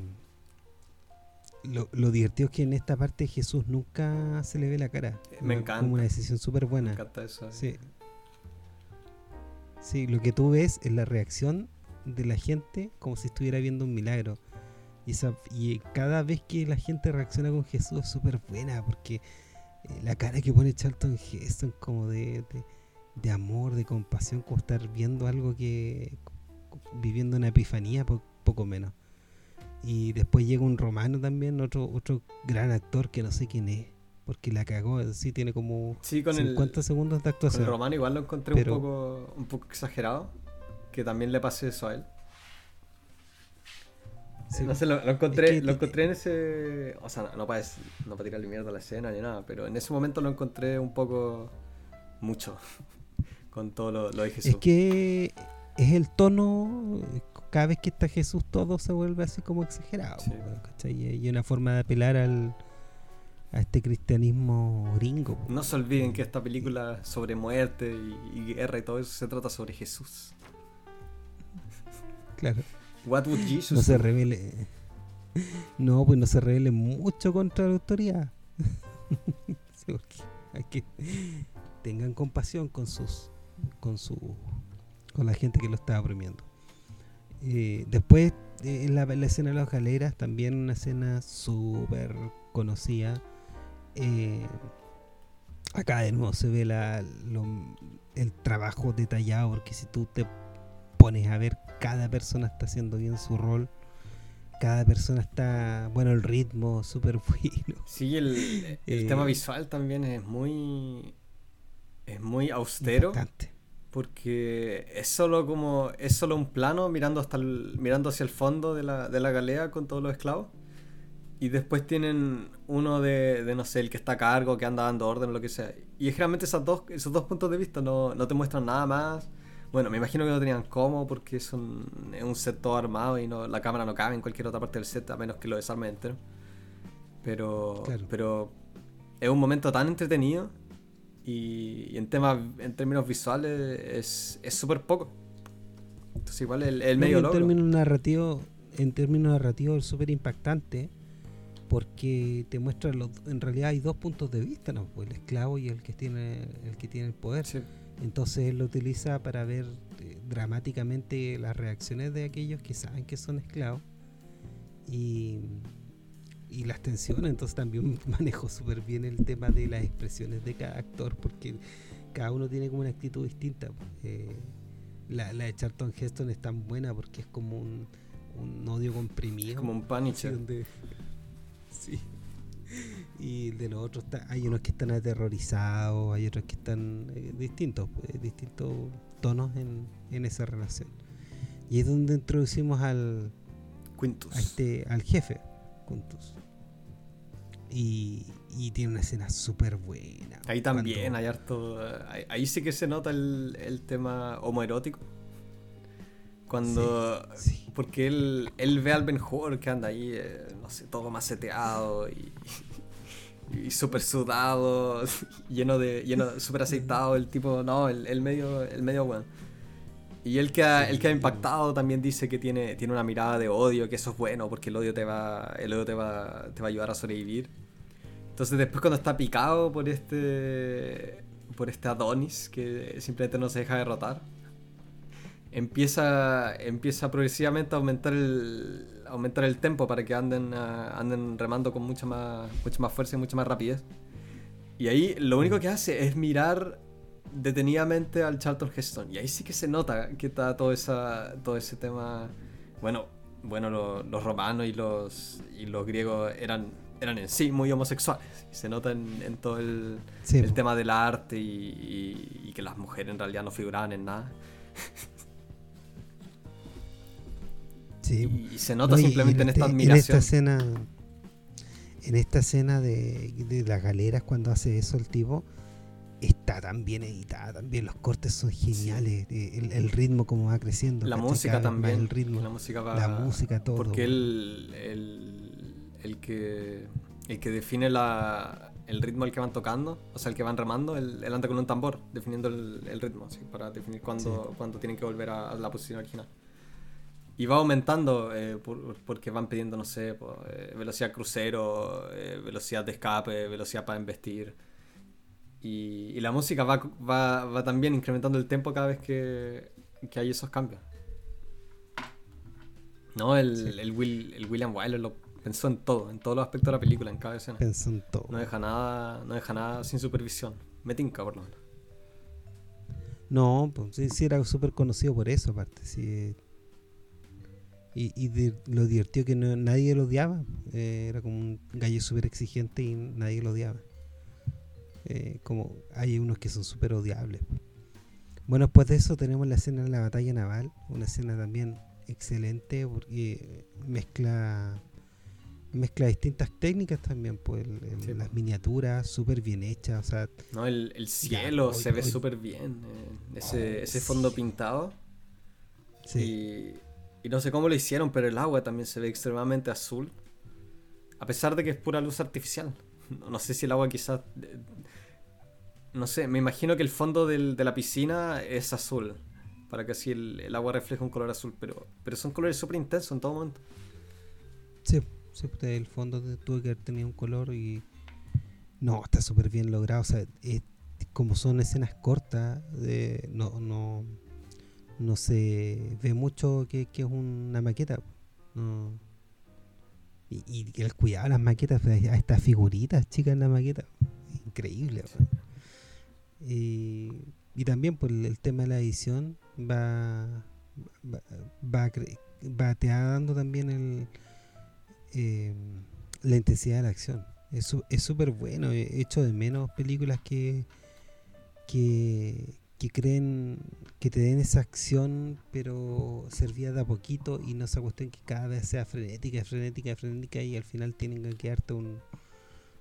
lo, lo, divertido es que en esta parte Jesús nunca se le ve la cara. Me encanta. Como una decisión súper buena. Me encanta eso. Sí. Sí, lo que tú ves es la reacción de la gente como si estuviera viendo un milagro. Y, cada vez que la gente reacciona con Jesús es súper buena, porque eh, la cara que pone Charlton Heston como de, de, amor, de compasión, como estar viendo algo que viviendo una epifanía, poco menos. Y después llega un romano también, otro otro gran actor que no sé quién es, porque la cagó, sí tiene como 50 segundos de actuación. el romano igual lo encontré un, poco, un poco exagerado, que también le pasé eso a él no sé, lo, encontré, lo encontré en ese. O sea, no para, no para tirarle mierda a la escena ni nada, pero en ese momento lo encontré un poco. mucho. con todo lo, de Jesús. Es que es el tono. Cada vez que está Jesús, todo se vuelve así como exagerado. Y una forma de apelar al. A este cristianismo gringo. No se olviden que esta película sobre muerte y guerra y todo eso se trata sobre Jesús. Claro. What would Jesus no se revele. No, pues no se revele mucho contra la autoridad. hay que tengan compasión con sus con su con la gente que lo está oprimiendo. Eh, después eh, la, escena de las galeras también una escena súper conocida. Eh, acá de nuevo se ve la, el trabajo detallado porque si tú te pones a ver, cada persona está haciendo bien su rol. Cada persona está, bueno, el ritmo súper bueno. Sí, el, el tema visual también es muy, es muy austero. Porque es solo como, es solo un plano mirando hasta mirando hacia el fondo de la, de la galea con todos los esclavos. Y después tienen uno de, de, no sé, el que está a cargo, que anda dando orden lo que sea. Y generalmente esos dos, esos dos puntos de vista no, no te muestran nada más bueno, me imagino que no tenían cómo porque es un, es un set todo armado y no, la cámara no cabe en cualquier otra parte del set a menos que lo desarme entero. Pero, pero es un momento tan entretenido Y, en, tema, en términos visuales es súper poco. Entonces igual el, el medio en términos narrativos En términos narrativos es súper impactante porque te muestra los, en realidad hay dos puntos de vista, ¿no? Pues el esclavo y el que tiene el que tiene el poder. Entonces él lo utiliza para ver eh, dramáticamente las reacciones de aquellos que saben que son esclavos y, y las tensiones. Entonces también manejo súper bien el tema de las expresiones de cada actor porque cada uno tiene como una actitud distinta. Eh, la, la, de Charlton Heston es tan buena porque es como un, un odio comprimido. como un pánico. Sí. Y de los otros hay unos que están aterrorizados, hay otros que están eh, distintos, pues, distintos tonos en, esa relación. Y es donde introducimos al Quintus. este, al jefe, Quintus. Y, tiene una escena súper buena. Ahí también hay harto. Ahí, sí que se nota el, el tema homoerótico. Cuando. Porque él, él ve al Ben Hur que anda ahí, eh, no sé, todo maceteado y. y súper sudado, lleno de. lleno súper aceitado, el tipo, no, el, medio, el medio bueno. Y él que, ha, el que ha impactado también dice que tiene, tiene una mirada de odio, que eso es bueno, porque el odio te va. El odio te va, te va a ayudar a sobrevivir. Entonces después cuando está picado por este. por este Adonis, que simplemente no se deja derrotar empieza, empieza progresivamente a aumentar el, aumentar el tempo para que anden, ah, anden remando con mucha más, mucha más fuerza y mucha más rapidez. Y ahí lo único que hace es mirar detenidamente al Charlton Heston. Y ahí sí que se nota que está todo, esa, todo ese tema. Bueno, bueno los romanos y los, y los griegos eran, eran en sí muy homosexuales. Y se nota en, todo el, el tema del arte y, y, que las mujeres en realidad no figuraban en nada. Y, se nota simplemente en, esta admiración. En esta escena, en esta escena de, las galeras, cuando hace eso el tipo, está tan bien editada, también los cortes son geniales, eh, el, ritmo como va creciendo. La música también. El ritmo, la música va, la música todo. Porque el, el, que, el que define la, el ritmo al que van tocando, o sea, el que van remando, él, anda con un tambor definiendo el, ritmo, para definir cuándo, tienen que volver a la posición original. Y va aumentando eh, porque van pidiendo, no sé, eh, velocidad crucero, eh, velocidad de escape, velocidad para investir. Y, la música va, va, va, también incrementando el tempo cada vez que, que hay esos cambios. ¿No? El, el, William Wyler lo pensó en todo, en todos los aspectos de la película, en cada escena. Pensó en todo. No deja nada, no deja nada sin supervisión. Me tinca, por lo menos. No, pues sí, era súper conocido por eso, aparte. Sí, y, y lo divertido que nadie lo odiaba. Eh, era como un gallo súper exigente y nadie lo odiaba. Eh, como hay unos que son súper odiables. Bueno, después de eso tenemos la escena de la batalla naval. Una escena también excelente porque mezcla mezcla distintas técnicas también, pues las miniaturas súper bien hechas, o sea, no, el, cielo se ve súper bien, eh, ese, ese fondo pintado. Sí. Y no sé cómo lo hicieron, pero el agua también se ve extremadamente azul. A pesar de que es pura luz artificial. No sé si el agua quizás... Eh, no sé, me imagino que el fondo de la piscina es azul. Para que así el, agua refleje un color azul. Pero, pero son colores súper intensos en todo momento. Sí, sí, pues, el fondo tuve que haber tenido un color y... No, está súper bien logrado. O sea, como son escenas cortas, de, no, no, no se ve mucho que, es una maqueta. Y, el cuidado de las maquetas, pues, a estas figuritas chicas en la maqueta, increíble. Y, también por el tema de la edición va va, va, va dando también el eh, la intensidad de la acción. Es súper bueno. He hecho de menos películas que, que, que creen que te den esa acción, pero servía de a poquito y no se cuestión que cada vez sea frenética, frenética, frenética y al final tienen que quedarte un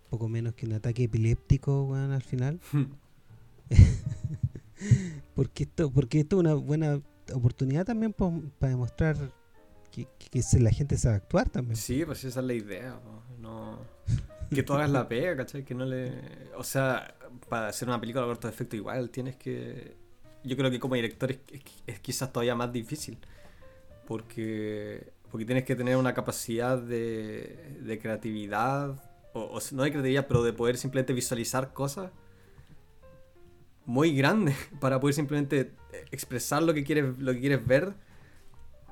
poco menos que un ataque epiléptico, al final. porque esto porque esto es una buena oportunidad también para demostrar que, la gente sabe actuar también. Sí, pues esa es la idea, no que tú hagas la pega, ¿cachai? Que no le... O sea, para hacer una película de corto efecto igual tienes que... Yo creo que como director es, quizás todavía más difícil. Porque, porque tienes que tener una capacidad de, de creatividad, o, no de creatividad, pero de poder simplemente visualizar cosas muy grande para poder simplemente expresar lo que quieres, lo que quieres ver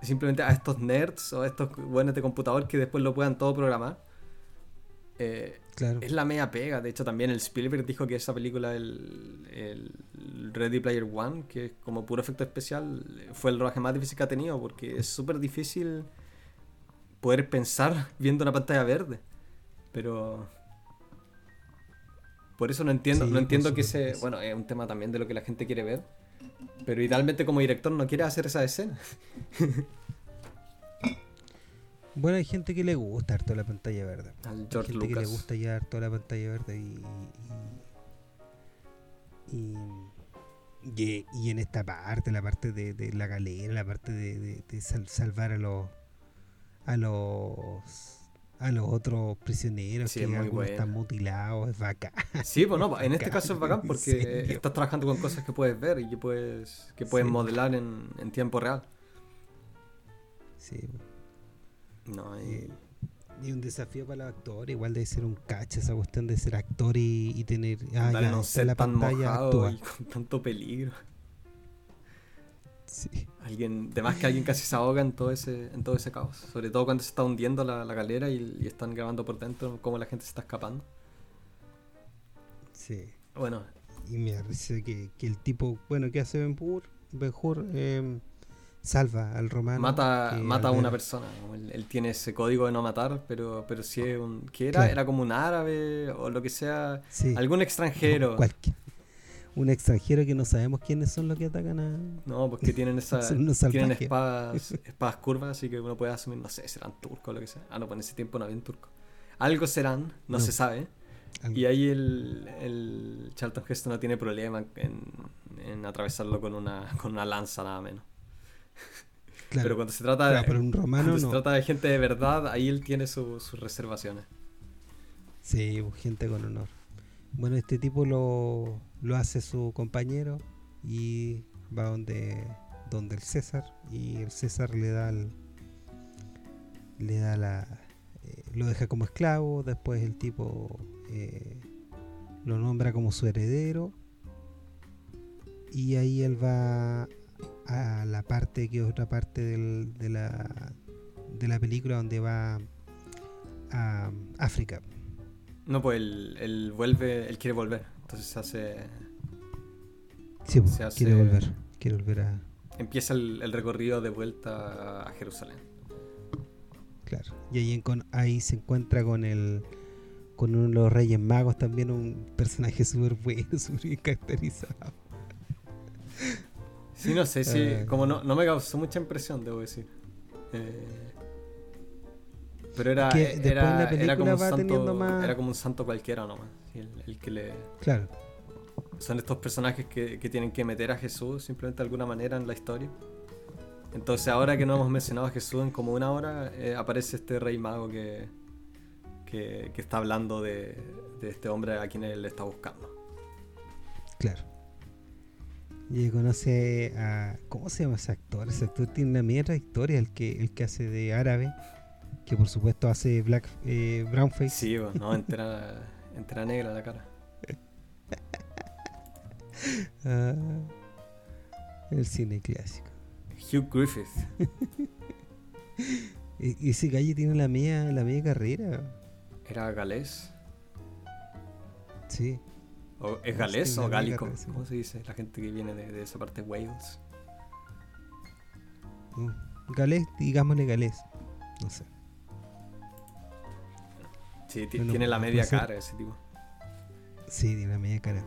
simplemente a estos nerds o a estos buenos de computador que después lo puedan todo programar. Eh, es la media pega. De hecho, también el Spielberg dijo que esa película, el, el, Ready Player One, que es como puro efecto especial, fue el rodaje más difícil que ha tenido porque es súper difícil poder pensar viendo una pantalla verde. Pero por eso no entiendo, no entiendo que ese. Bueno, es un tema también de lo que la gente quiere ver. Pero idealmente como director no quiere hacer esa escena. bueno, hay gente que le gusta harto la pantalla verde. hay gente que le gusta ya harto la pantalla verde y y, y, en esta parte, la parte de, la galera, la parte de, de salvar a los a los a los otros prisioneros que están mutilados, es bacán. Sí, bueno, pues en este caso es bacán porque estás trabajando con cosas que puedes ver y que puedes, que puedes modelar en, en, tiempo real. Sí. No, y... y... un desafío para los actores, igual de ser un cacha esa cuestión de ser actor y, tener ah, ya, no ser la tan pantalla y con tanto peligro. Alguien, de más que alguien casi se ahoga en todo ese, en todo ese caos. Sobre todo cuando se está hundiendo la, la galera y, están grabando por dentro cómo la gente se está escapando. Sí. Bueno. Y me parece que, que el tipo, bueno, ¿qué hace Ben Hur? Ben Hur em, salva al romano. Mata, mata a una persona. Él, tiene ese código de no matar, pero, pero si es un. ¿Qué era? Era como un árabe o lo que sea. Algún extranjero un extranjero que no sabemos quiénes son los que atacan a. No, porque tienen esa. tienen espadas, espadas curvas, así que uno puede asumir, no sé, serán turcos o lo que sea. Ah, no, pues en ese tiempo no habían turcos. Algo serán, no, se sabe. Y ahí el, el Charlton Heston no tiene problema en, en, atravesarlo con una, con una lanza, nada menos. Pero cuando se trata de, un romano, se trata de gente de verdad, ahí él tiene sus reservaciones. Sí, pues, gente con honor. Bueno, este tipo lo, lo hace su compañero y va donde, donde el César y el César le da le da la eh, lo deja como esclavo después el tipo eh, lo nombra como su heredero y ahí él va a la parte que es otra parte de, la, de la película donde va a África no pues él vuelve él quiere volver entonces se hace. Sí, pues, quiere volver. Quiere volver a. Empieza el, recorrido de vuelta a Jerusalén. Claro. Y ahí, ahí se encuentra con el. Con uno de los Reyes Magos también, un personaje súper bueno, súper bien caracterizado. Sí, no sé, sí. Ah. como no, no me causó mucha impresión, debo decir. Eh, pero era, era, era, como un santo, era como un santo cualquiera nomás. El, que le. Claro. Son estos personajes que, tienen que meter a Jesús simplemente de alguna manera en la historia. Entonces, ahora que no hemos mencionado a Jesús en como una hora, eh, aparece este rey mago que, que, está hablando de, este hombre a quien él está buscando. Claro. Y conoce a. ¿Cómo se llama ese actor? Ese actor tiene una mierda historia, el que, el que hace de árabe, que por supuesto hace Black eh, Brownface. Sí, no, entera. Entera negra la cara. Ah, el cine clásico. Hugh Griffith. y ese calle tiene la mía, la mía carrera. ¿Era galés? Sí. ¿Es galés o gálico? ¿Cómo se dice? La gente que viene de, esa parte de Wales. Mm, galés, digámosle galés. No sé. Sí, tiene la media cara ese tipo. Sí, tiene la media cara.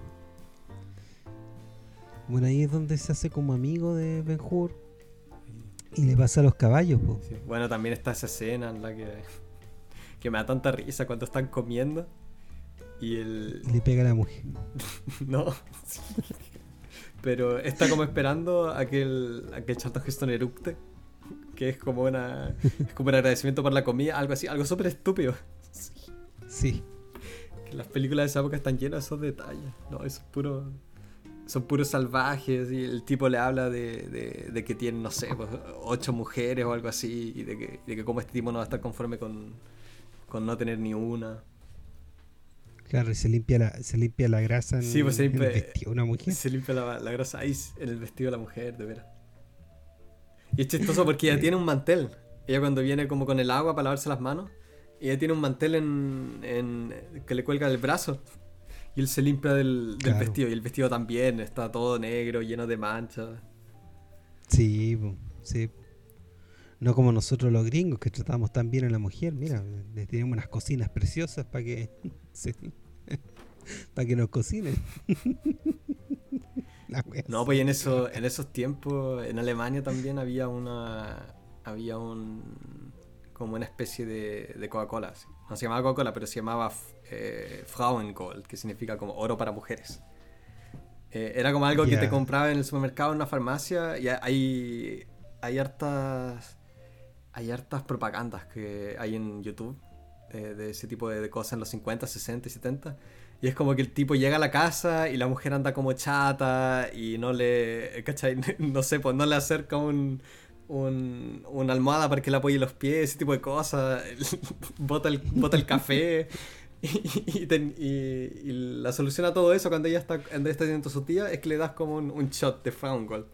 Bueno, ahí es donde se hace como amigo de Ben Hur. Y le pasa a los caballos, Bueno, también está esa escena en la que, que me da tanta risa cuando están comiendo. Y el. le pega a la mujer. no. Pero está como esperando a que el, a que el Charlton Heston eructe. Que es como una. es como un agradecimiento por la comida, algo así, algo súper estúpido. Sí. Que las películas de esa época están llenas de esos detalles. No, es puro. Son puros salvajes y el tipo le habla de, de, que tiene, no sé, pues, ocho mujeres o algo así y de que, de que como este tipo no va a estar conforme con, con no tener ni una. Claro, y se limpia la, se limpia la grasa en, sí, pues se limpia, el vestido de una mujer. Se limpia la, la grasa ahí en el vestido de la mujer, de veras. Y es chistoso porque ella tiene un mantel. Ella cuando viene como con el agua para lavarse las manos, ella tiene un mantel en, que le cuelga el brazo. Y él se limpia del, vestido. Y el vestido también está todo negro, lleno de manchas. Sí, sí. No como nosotros los gringos que tratamos tan bien a la mujer. Mira, le tenemos unas cocinas preciosas para que, para que nos cocinen. no, pues en, eso, en esos tiempos, en Alemania también había una. Había un. como una especie de, de Coca-Cola. No se llamaba Coca-Cola, pero se llamaba eh, Frauengold, que significa como oro para mujeres. Eh, era como algo que te compraba en el supermercado, en una farmacia, y hay, hay hartas. Hay hartas propagandas que hay en YouTube eh, de ese tipo de, cosas en los 50, 60 y 70 y es como que el tipo llega a la casa y la mujer anda como chata y no le, ¿cachai? No sé, pues no le acerca un, un, una almohada para que le apoye los pies, ese tipo de cosas. bota, el, bota el café. Y, y, la solución a todo eso cuando ella está, cuando está teniendo su tía es que le das como un, un shot de Gold.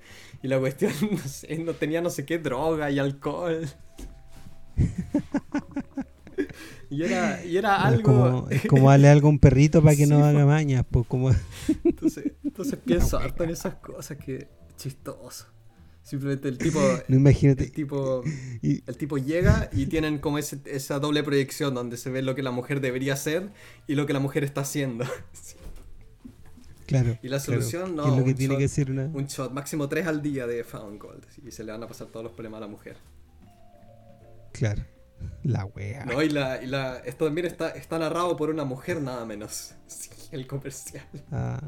Y la cuestión, no sé, no tenía no sé qué droga y alcohol. Y era, y era algo. Es como, darle algo a un perrito para que no haga mañas. Pues como... entonces, entonces pienso harto en esas cosas que chistoso. Simplemente el tipo. No imagínate. El tipo, el tipo llega y tienen como ese, esa doble proyección donde se ve lo que la mujer debería hacer y lo que la mujer está haciendo. Claro. Y la solución no. es lo que tiene que ser una... Un shot, máximo tres al día de Found Gold. Y se le van a pasar todos los problemas a la mujer. Claro. La wea. No, y, la, y la, esto también está, está narrado por una mujer nada menos. Sí, el comercial. Ah.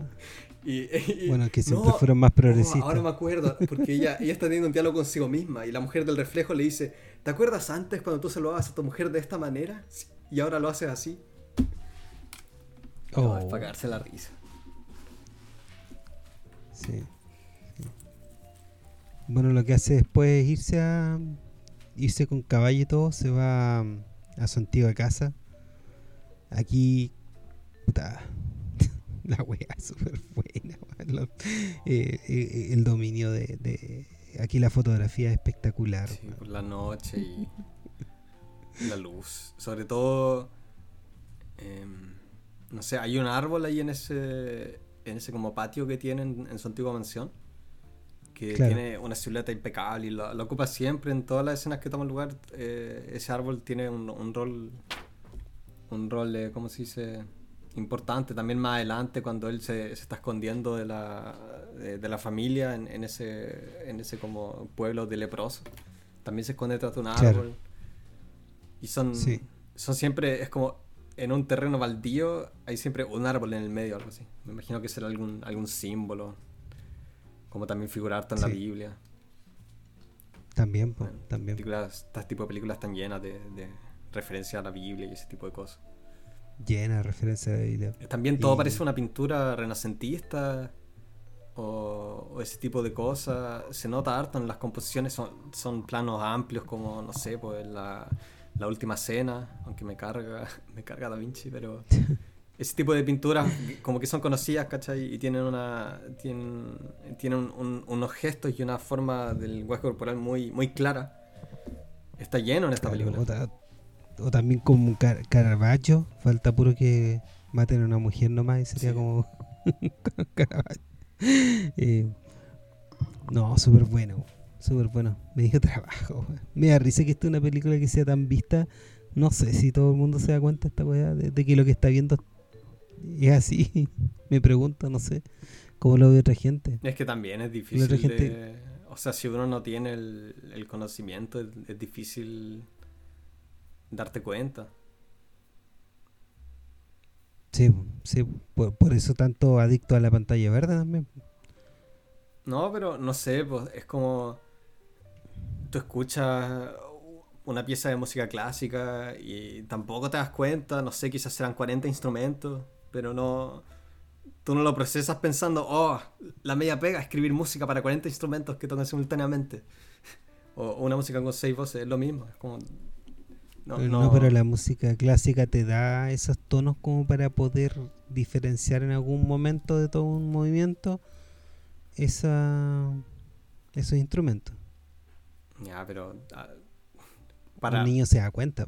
Y, bueno, que siempre fueron más progresistas. ahora me acuerdo, porque ella, ella está teniendo un diálogo consigo misma y la mujer del reflejo le dice, ¿te acuerdas antes cuando tú se lo hagas a tu mujer de esta manera? Y ahora lo haces así. Oh. es para cagarse la risa. Sí. Bueno, lo que hace después es irse a irse con caballo y todo, se va a su antigua casa. Aquí, puta, la wea súper buena. Eh, eh, el dominio de, Aquí la fotografía es espectacular. Sí, por la noche y la luz. Sobre todo, em, no sé, hay un árbol ahí en ese, en ese como patio que tienen en su antigua mansión que tiene una silueta impecable y lo, ocupa siempre en todas las escenas que toman lugar. Eh, ese árbol tiene un, un, rol, un rol, de, ¿cómo se dice? Importante. También más adelante, cuando él se, se está escondiendo de la, de, la familia en, en, ese, en ese como pueblo de leproso, también se esconde tras de un árbol. Y son, son siempre, es como en un terreno baldío, hay siempre un árbol en el medio, algo así. Me imagino que será algún, algún símbolo como también figurar en la Biblia. También, pues, también. Este tipo de películas están llenas de, de referencia a la Biblia y ese tipo de cosas. Llena de referencia a la Biblia. También todo parece una pintura renacentista o, ese tipo de cosas. Se nota harto en las composiciones, son, son planos amplios como, no sé, pues la, la última cena, aunque me carga, me carga Da Vinci, pero ese tipo de pinturas como que son conocidas, ¿cachai? Y tienen una tienen, tienen unos gestos y una forma del lenguaje corporal muy, muy clara. Está lleno en esta película. O, también como Car Caravaggio, falta puro que maten a una mujer nomás y sería como Caravaggio. Eh, no, súper bueno, súper bueno. Me dio trabajo. Me da risa que esta es una película que sea tan vista. No sé si todo el mundo se da cuenta esta weá de que lo que está viendo es así. Me pregunto, no sé, cómo lo ve otra gente. Es que también es difícil. O sea, si uno no tiene el, conocimiento, es, difícil darte cuenta. Sí, sí, por, eso tanto adicto a la pantalla verde también. No, pero no sé, pues es como tú escuchas una pieza de música clásica y tampoco te das cuenta, no sé, quizás serán 40 instrumentos, pero no... Tú no lo procesas pensando, oh, la media pega, escribir música para 40 instrumentos que tocan simultáneamente. O una música con seis voces, es lo mismo. Es como, no, no, pero la música clásica te da esos tonos como para poder diferenciar en algún momento de todo un movimiento esa, esos instrumentos. Ya, pero ah, un niño se da cuenta.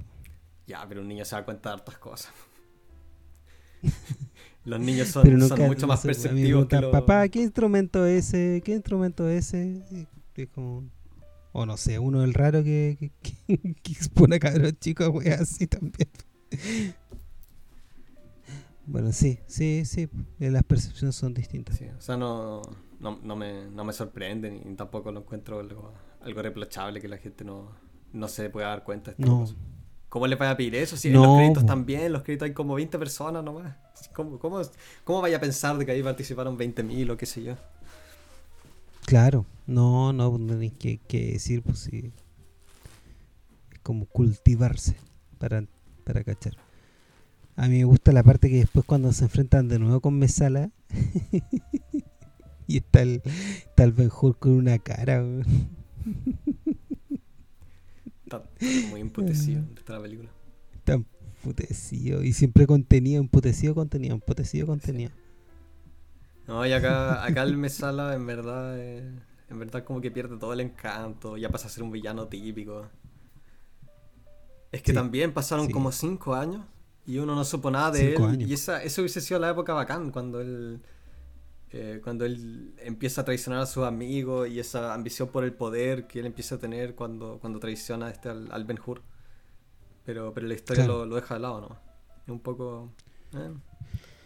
Ya, pero un niño se da cuenta de hartas cosas. los niños son, mucho más perceptivos que Papá, ¿qué instrumento es ese? ¿Qué instrumento es ese? O no sé, uno el raro que, que, que expone a cabros chicos, wey, así también. bueno, sí, sí, sí. Eh, las percepciones son distintas. o sea, no, no, no, me, no me sorprende ni tampoco lo encuentro algo, algo reprochable que la gente no, no se pueda dar cuenta. De no. ¿Cómo le vaya a pedir eso? Si en los créditos también, los créditos hay como 20 personas nomás. ¿Cómo, cómo, cómo vaya a pensar de que ahí participaron 20.000 o qué sé yo? Claro, no, no, no tenéis que, que, decir, pues sí. Es como cultivarse para, para cachar. A mí me gusta la parte que después cuando se enfrentan de nuevo con Mesala y está el, está el Ben Hur con una cara muy emputecido está la película. Está emputecido. Y siempre contenido, emputecido, contenido, emputecido, contenido. No, y acá, acá el Mesala en verdad, eh, en verdad como que pierde todo el encanto, ya pasa a ser un villano típico. Es que también pasaron como cinco años y uno no supo nada de él. Y esa, eso hubiese sido la época bacán, cuando él eh, cuando él empieza a traicionar a sus amigos y esa ambición por el poder que él empieza a tener cuando, cuando traiciona este al, Ben Hur. Pero, pero la historia lo, deja de lado, ¿no? Es un poco... Eh,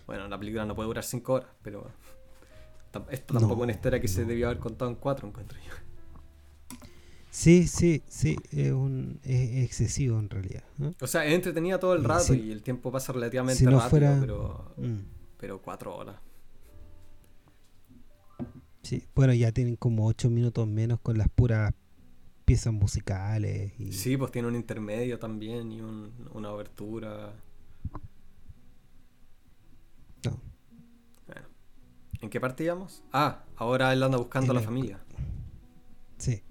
bueno, la película no puede durar cinco horas, pero esto tampoco es una historia que se debió haber contado en cuatro, encuentro yo. Sí, sí, sí, es, un, es excesivo en realidad. O sea, es entretenida todo el rato y el tiempo pasa relativamente rápido, pero, mm. pero cuatro horas. Sí, bueno, ya tienen como ocho minutos menos con las puras piezas musicales. Y... Sí, pues tiene un intermedio también y una obertura. No. Bueno. ¿En qué parte íbamos? Ah, ahora él anda buscando a la familia. Sí.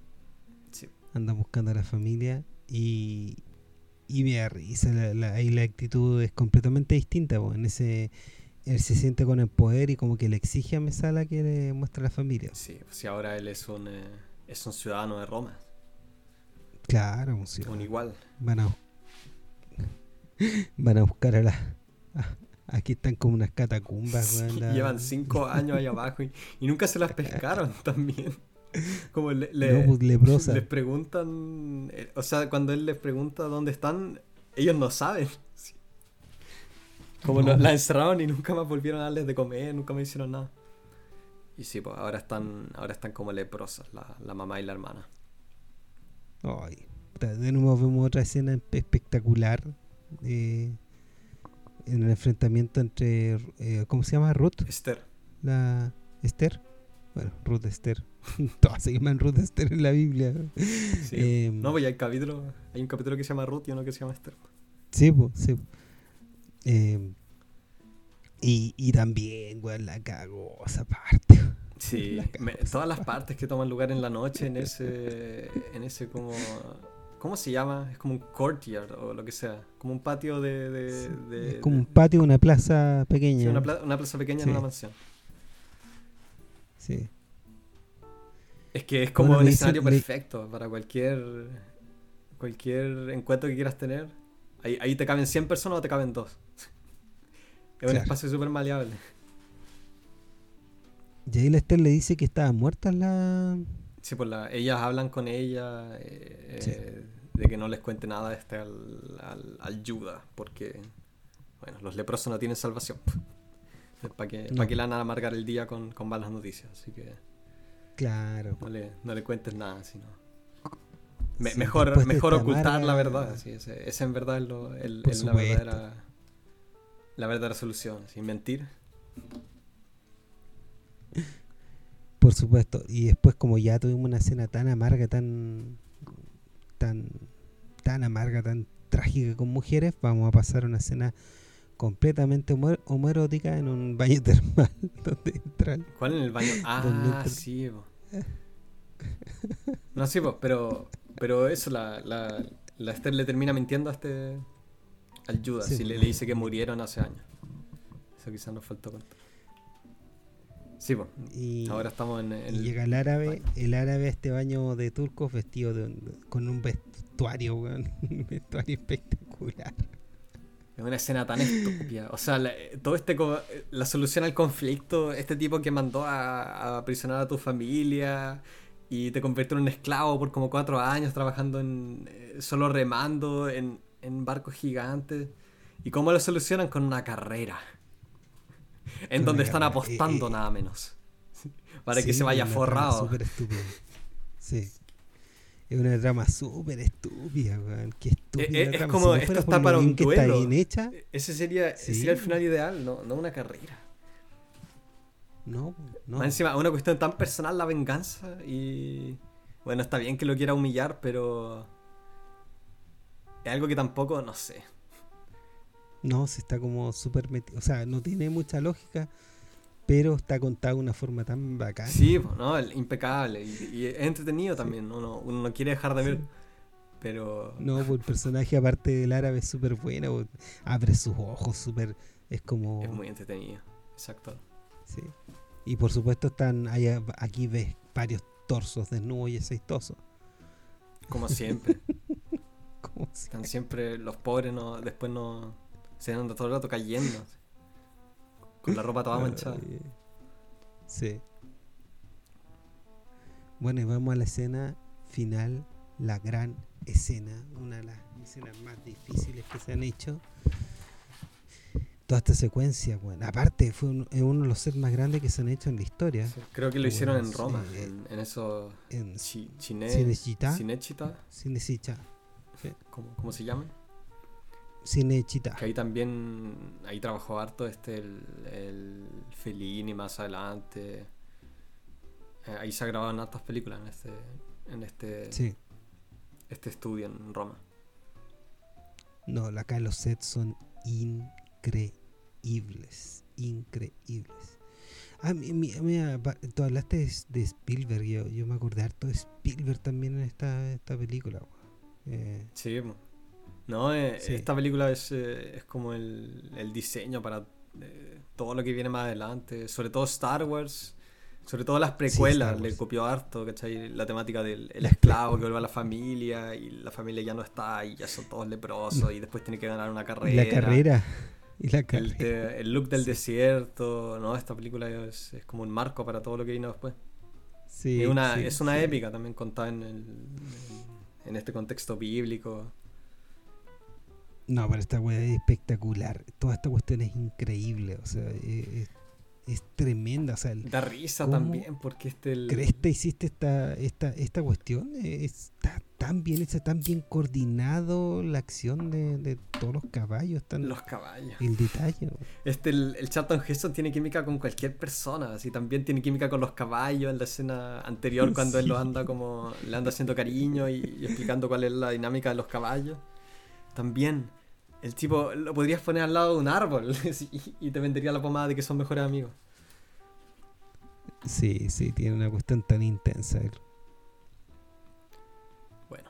sí. Anda buscando a la familia y, y me da risa. La, ahí la actitud es completamente distinta. Pues, en ese él se siente con el poder y como que le exige a Mesala que le muestre a la familia. Sí, pues si ahora él es un, eh, es un ciudadano de Roma. Claro, un ciudadano. Un igual. Van a, van a buscar a la... aquí están como unas catacumbas. Llevan cinco años ahí abajo y, nunca se las pescaron también. Como le, pues, les preguntan, eh, o sea, cuando él les pregunta dónde están, ellos no saben. Como la encerraron y nunca más volvieron a darles de comer, nunca me hicieron nada. Y sí, pues ahora están, ahora están como leprosas, la, mamá y la hermana. Ay, de nuevo vemos otra escena espectacular eh, en el enfrentamiento entre, eh, ¿cómo se llama? Ruth. Esther. La Esther. Bueno, Ruth Esther. Todas se llaman Ruth Esther en la Biblia. Eh, no, pues hay capítulo, hay un capítulo que se llama Ruth y uno que se llama Esther. Sí, pues, sí. Em, y, y, también, güey, la cagó esa parte. Sí, todas las partes que toman lugar en la noche en ese, en ese como, ¿cómo se llama? Es como un courtyard o lo que sea, como un patio de... es como un patio, una plaza pequeña. una, plaza pequeña en una mansión. Sí. Es que es como un escenario perfecto para cualquier, cualquier encuentro que quieras tener. Ahí, ahí te caben 100 personas o te caben dos. Es un espacio súper maleable. Y ahí Lester le dice que estaba muerta la. Sí, pues la, ellas hablan con ella eh, eh, de que no les cuente nada este al, al, al Yuda, porque bueno, los leprosos no tienen salvación. ¿Para que, que le van a amargar el día con, con malas noticias? Así que. Claro. No le, no le cuentes nada, sino. mejor mejor ocultar la verdad. Sí, ese, ese, en verdad es, lo, el, la verdadera la verdadera solución, sin mentir. Por supuesto. Y después como ya tuvimos una escena tan amarga, tan tan tan amarga, tan trágica con mujeres, vamos a pasar a una escena completamente homoerótica en un baño termal donde entran. ¿Cuál en el baño? Ah, sí. No, sí, pero, pero eso, la, la, la Esther le termina mintiendo a este. al Judas y le, le, dice que murieron hace años. Eso quizás nos faltó contar. Sí, pues. Y, ahora estamos en. y llega el árabe, el árabe a este baño de turcos vestido con un vestuario, un vestuario espectacular. Es una escena tan estúpida. O sea, todo este la solución al conflicto, este tipo que mandó a, a aprisionar a tu familia y te convirtió en un esclavo por como cuatro años trabajando en eh, solo remando en, en barcos gigantes. ¿Y cómo lo solucionan? Con una carrera. En donde están apostando eh, eh, nada menos. Para que se vaya forrado. Súper estúpido. Sí. Es una trama súper estúpida, weón. Qué estúpida. Es, como, esto está para un duelo. Está bien hecha. Ese sería, sería el final ideal, no, no una carrera. No, no. Más encima, una cuestión tan personal la venganza y. Bueno, está bien que lo quiera humillar, pero. Es algo que tampoco, no sé. No, se está como súper metido. O sea, no tiene mucha lógica, pero está contado de una forma tan bacana. Sí, no, impecable. Y, es entretenido también. Uno, uno, no quiere dejar de ver. Pero. No, pues el personaje, aparte del árabe, es súper bueno. Pues, abre sus ojos, súper. Es como. Es muy entretenido, exacto. Sí. Y por supuesto están aquí ves varios torsos desnudos y aceitosos. Como siempre. Como Están siempre los pobres no después no se andan todo el rato cayendo. Con la ropa toda manchada. Sí. Bueno, y vamos a la escena final, la gran escena, una de las escenas más difíciles que se han hecho toda esta secuencia, bueno. Aparte, fue uno de los sets más grandes que se han hecho en la historia. creo que lo hicieron en Roma, en, en, eso. En Cinecittà. Cinecittà. ¿Cómo, ¿Cómo, se llama? Cinecittà. Que ahí también, ahí trabajó harto este, el, el Fellini más adelante. Eh, ahí se grababan hartas películas en este, en este, sí. este estudio en Roma. No, acá los sets son increíbles increíbles. Ah, mira, tú hablaste de, Spielberg, yo, yo, me acordé harto de Spielberg también en esta, esta película. Eh, sí, no, eh, esta película es, eh, es como el, el, diseño para todo lo que viene más adelante, sobre todo Star Wars. Sobre todo las precuelas, le copió harto, ¿cachai? La temática del esclavo que vuelve a la familia y la familia ya no está y ya son todos leprosos y después tiene que ganar una carrera. La carrera. el, look del desierto, ¿no? Esta película es, como un marco para todo lo que vino después. Sí, es una, es una épica también contada en, el, en, este contexto bíblico. No, pero esta weá es espectacular. Toda esta cuestión es increíble. O sea, es, es tremenda. O sea, da risa también, porque este. El... Cresta hiciste esta, esta, esta cuestión. Está tan bien hecha, tan bien coordinado la acción de, todos los caballos. Tan, los caballos. El detalle. Este, el, el Charlton Heston tiene química con cualquier persona. Así también tiene química con los caballos en la escena anterior, cuando él lo anda como. le anda haciendo cariño y, y explicando cuál es la dinámica de los caballos. También el tipo lo podrías poner al lado de un árbol y te vendería la pomada de que son mejores amigos. Sí, sí, tiene una cuestión tan intensa. Bueno.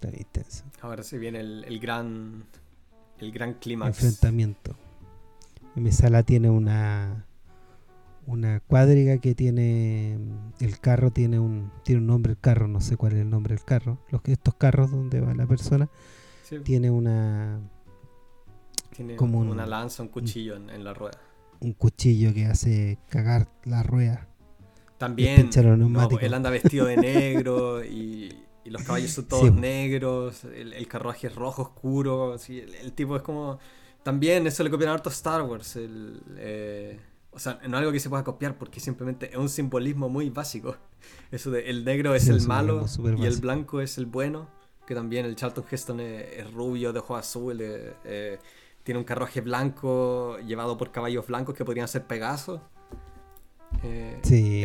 Tan intensa. Ahora se viene el, gran. El gran clímax. Enfrentamiento. Mi sala tiene una. Una cuadriga que tiene. El carro tiene un. Tiene un nombre el carro, no sé cuál es el nombre del carro. Los, estos carros donde va la persona. Tiene una tiene como una lanza, un cuchillo en, la rueda. Un cuchillo que hace cagar la rueda. También, él anda vestido de negro y, los caballos son todos negros, el, carruaje es rojo oscuro, el, tipo es como... También eso le copian harto a Star Wars, el, eh, o sea, no algo que se pueda copiar porque simplemente es un simbolismo muy básico. Eso de el negro es el malo y el blanco es el bueno, que también el Charlton Heston es, rubio, de ojos azules, eh, tiene un carruaje blanco llevado por caballos blancos que podrían ser Pegasos. Eh, sí.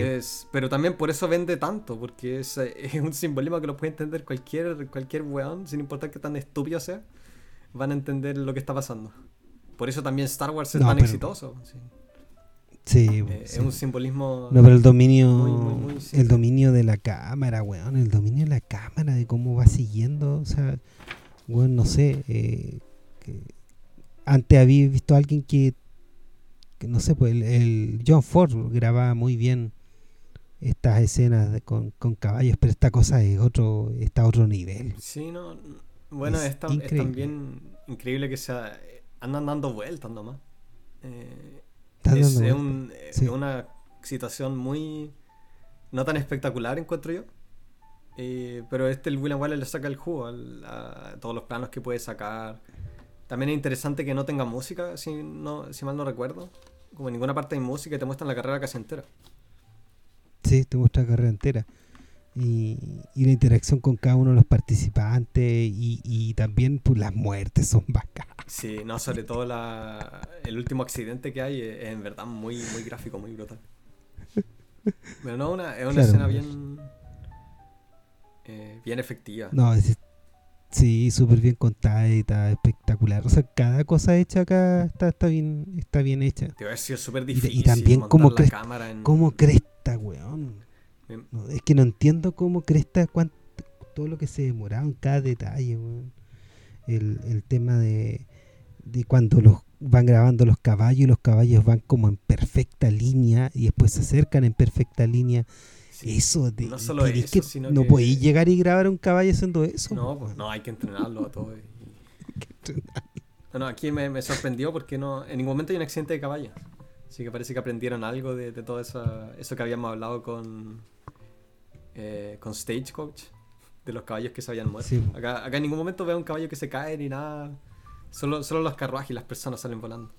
pero también por eso vende tanto, porque es, un simbolismo que lo puede entender cualquier, cualquier weón, sin importar que tan estúpido sea, van a entender lo que está pasando. Por eso también Star Wars es tan exitoso. Sí. Eh, es un simbolismo. No, pero el dominio. el dominio de la cámara, weón. El dominio de la cámara, de cómo va siguiendo. O sea, weón, no sé. Eh, antes había visto a alguien que no sé, pues el, John Ford grababa muy bien estas escenas con, caballos, pero esta cosa es otro, está a otro nivel. Sí, no, bueno, es, también increíble que se andan dando vueltas nomás. Eh, es, una situación muy no tan espectacular encuentro yo. Eh, pero este el William Wallace le saca el jugo a todos los planos que puede sacar también es interesante que no tenga música, si, no, si mal no recuerdo. Como en ninguna parte hay música y te muestran la carrera casi entera. Sí, te muestra la carrera entera. Y, la interacción con cada uno de los participantes y, también pues, las muertes son bacanas. Sí, no, sobre todo la, el último accidente que hay es, en verdad muy, muy gráfico, muy brutal. Pero no, una, es una escena bien, eh, bien efectiva. No, es, Sí, súper bien contada y está espectacular. O sea, cada cosa hecha acá está, está bien está bien hecha. Te va a ser súper difícil. Y, también como cresta, como cresta, weón. es que no entiendo cómo cresta cuánto, todo lo que se demoraba en cada detalle, weón. El, el tema de, de cuando los van grabando los caballos y los caballos van como en perfecta línea y después se acercan en perfecta línea eso, de, no solo eso, que sino no podéis llegar y grabar un caballo haciendo eso. No, pues no, hay que entrenarlo a todo. No, aquí me, sorprendió porque no en ningún momento hay un accidente de caballo. Así que parece que aprendieron algo de, todo eso, eso que habíamos hablado con, eh, con Stagecoach, de los caballos que se habían muerto. Acá, acá en ningún momento veo un caballo que se cae ni nada. Solo, solo los carruajes y las personas salen volando.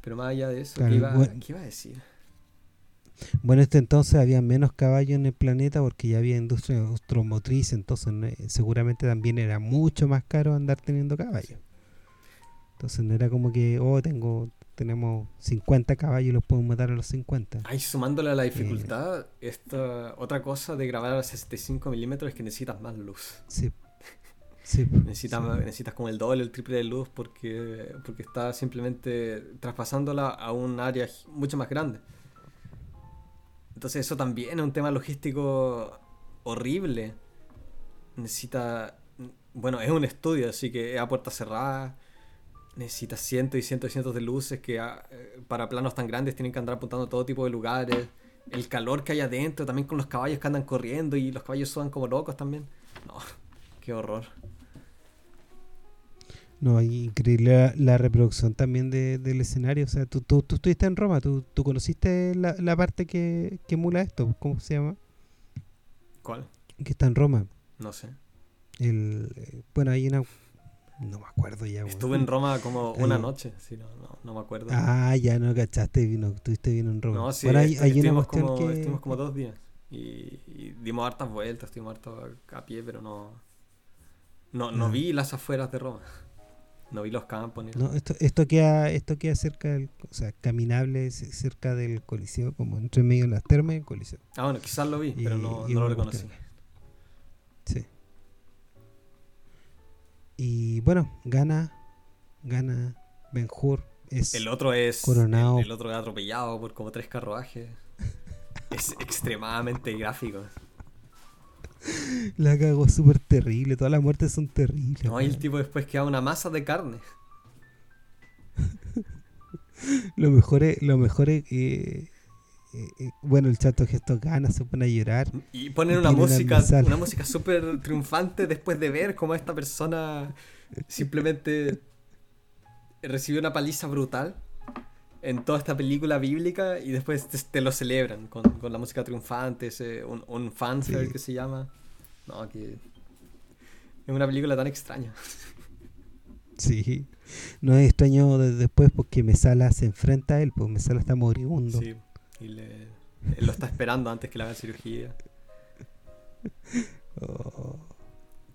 Pero más allá de eso, ¿qué, iba, ¿qué iba a decir? Bueno, este entonces había menos caballos en el planeta porque ya había industria automotriz, entonces seguramente también era mucho más caro andar teniendo caballos. Entonces no era como que, oh, tengo tenemos 50 caballos y los podemos matar a los 50. Ay, sumándole a la dificultad, esta otra cosa de grabar a 65 milímetros es que necesitas más luz. Sí. sí necesitas, necesitas como el doble, el triple de luz porque, porque está simplemente traspasándola a un área mucho más grande. Entonces eso también es un tema logístico horrible. Necesita... Bueno, es un estudio, así que es a puerta cerrada. Necesita cientos y cientos y cientos de luces que ah, eh, para planos tan grandes tienen que andar apuntando a todo tipo de lugares. El calor que hay adentro, también con los caballos que andan corriendo y los caballos sudan como locos también. No, qué horror. No, increíble la, reproducción también del escenario. O sea, tú, tú, tú estuviste en Roma, tú, tú conociste la, la parte que, que emula esto. ¿Cómo se llama? ¿Cuál? Que está en Roma. No sé. El, eh, bueno, hay una. No me acuerdo ya. Estuve en Roma como una noche, sí, no, no, no, me acuerdo. Ah, ya no cachaste, no, estuviste bien en Roma. No, sí, bueno, hay, hay una como, que... estuvimos como dos días y, dimos hartas vueltas, estuvimos harto a pie, pero no, no, no vi las afueras de Roma. No vi los campos ni No, esto, esto queda, esto queda cerca del, o sea, caminable cerca del coliseo, como entre medio de las termas y el coliseo. Ah, bueno, quizás lo vi, pero no, no lo reconocí. Sí. Y bueno, gana, gana Ben Hur. Es el otro es coronado. el otro es atropellado por como tres carruajes. es extremadamente gráfico. La cago súper terrible, todas las muertes son terribles. No, y el tipo después queda una masa de carne. lo mejor es, lo mejor es eh, eh, bueno, el chato gesto gana, se pone a llorar. Y ponen una música, una música súper triunfante después de ver cómo esta persona simplemente recibió una paliza brutal en toda esta película bíblica y después te, lo celebran con, la música triunfante, ese, un, un fanfare que se llama. No, que es una película tan extraña. Sí, no es extraño después porque Mesala se enfrenta a él, pues Mesala está moribundo. Sí, y le, él lo está esperando antes que le haga cirugía. Oh.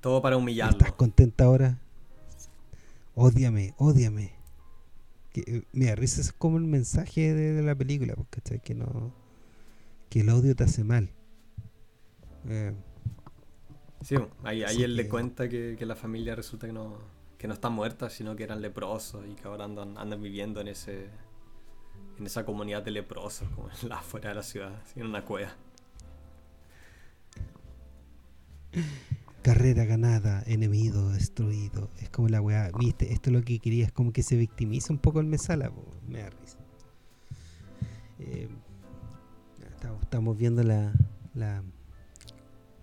Todo para humillarlo. ¿Estás contenta ahora? Ódiame, ódiame. Que, mira, risa es como el mensaje de, la película, porque Que no, que el odio te hace mal. Eh, sí, ahí, ahí él le cuenta que, la familia resulta que no, que no está muerta, sino que eran leprosos y que ahora andan, andan viviendo en ese en esa comunidad de leprosos, como en la afuera de la ciudad, en una cueva. Carrera ganada, enemigo destruido. Es como la weá, viste, esto es lo que quería, es como que se victimiza un poco el mesala, me da risa. Eh, estamos viendo la, la,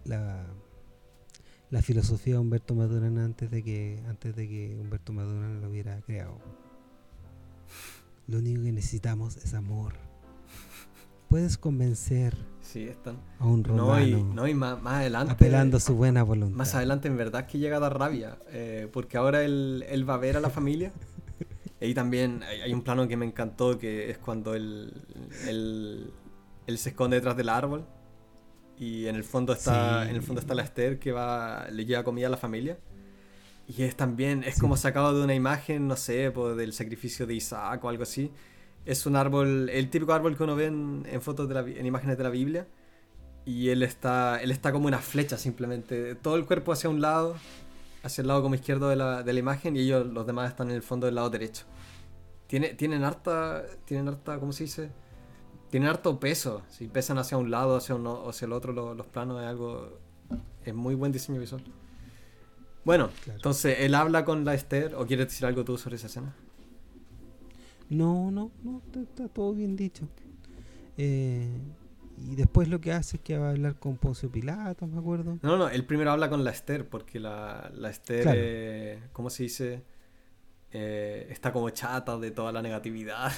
la, filosofía de Humberto Madurana antes de que antes de que Humberto Madurana lo hubiera creado. Lo único que necesitamos es amor. Puedes convencer sí, están. a un romano. No, y, más, adelante. Apelando su buena voluntad. Más adelante, en verdad, que llega a dar rabia. Eh, porque ahora él, él, va a ver a la familia. y también hay, un plano que me encantó, que es cuando él, él, él se esconde detrás del árbol. Y en el fondo está, en el fondo está la Esther que va, le lleva comida a la familia. Y es también, es como sacado de una imagen, no sé, del sacrificio de Isaac o algo así. Es un árbol, el típico árbol que uno ve en, fotos, de la, en imágenes de la Biblia. Y él está, él está como una flecha simplemente. Todo el cuerpo hacia un lado, hacia el lado como izquierdo de la, de la imagen y ellos, los demás, están en el fondo del lado derecho. Tiene, tienen harta, tienen harta, ¿cómo se dice? Tienen harto peso. Si pesan hacia un lado, hacia, uno, hacia el otro, los, los planos es algo, es muy buen diseño visual. Bueno, entonces él habla con la Esther, ¿o quieres decir algo tú sobre esa escena? No, no, no, está, todo bien dicho. Eh, y después lo que hace es que va a hablar con Poncio Pilato, me acuerdo. No, no, él primero habla con la Esther, porque la, la Esther, eh, ¿cómo se dice? Eh, está como chata de toda la negatividad.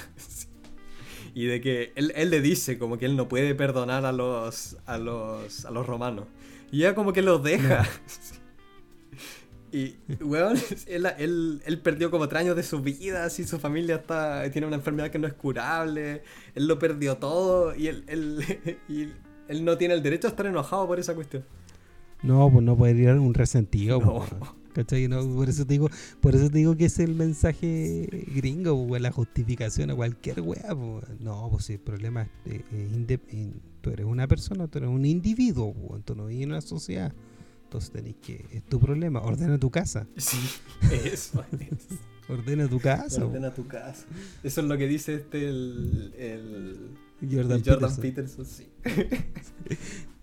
y de que él, él, le dice como que él no puede perdonar a los, a los, a los romanos. Y ella como que los deja. Y, weón, él, él, perdió como tres años de su vida, así su familia está, tiene una enfermedad que no es curable, él lo perdió todo y él, él, y él no tiene el derecho a estar enojado por esa cuestión. No, pues no puede ir un resentido. ¿Cachai? No, por eso te digo, por eso te digo que es el mensaje gringo, pues, la justificación a cualquier wea. No, pues si el problema es, eh, tú eres una persona, tú eres un individuo, tú no vives en una sociedad. Entonces tenéis que. Es tu problema. Ordena tu casa. Sí, eso Ordena tu casa. Ordena tu casa. Eso es lo que dice este el. el Jordan, Jordan Peterson. sí.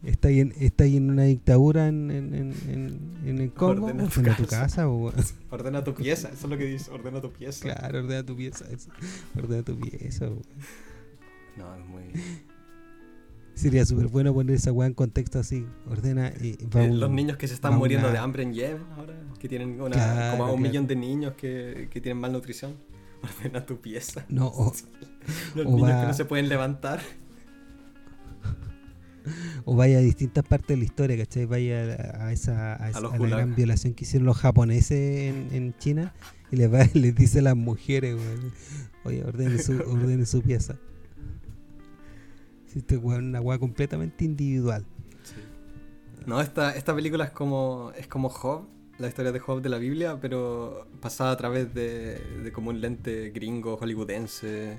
Está ahí, en, está ahí en una dictadura en, en, en, en el Congo. Ordena tu, casa. tu casa. O... Ordena tu pieza, eso es lo que dice. Ordena tu pieza. Claro, ordena tu pieza. Eso. Ordena tu pieza. No, es muy. Sería súper bueno poner esa weá en contexto así. Ordena. y eh, los niños que se están muriendo de hambre en Yemen ahora, que tienen una, como un millón de niños que, que, tienen malnutrición. Ordena tu pieza. No, o, los niños que no se pueden levantar. O vaya a distintas partes de la historia, ¿cachai? Vaya a, esa, a, la gran violación que hicieron los japoneses en, en China y les, va, les dice a las mujeres, oye, ordene su, ordene su pieza. Es una weá completamente individual. No, esta, esta película es como, es como Job, la historia de Job de la Biblia, pero pasada a través de, de como un lente gringo, hollywoodense,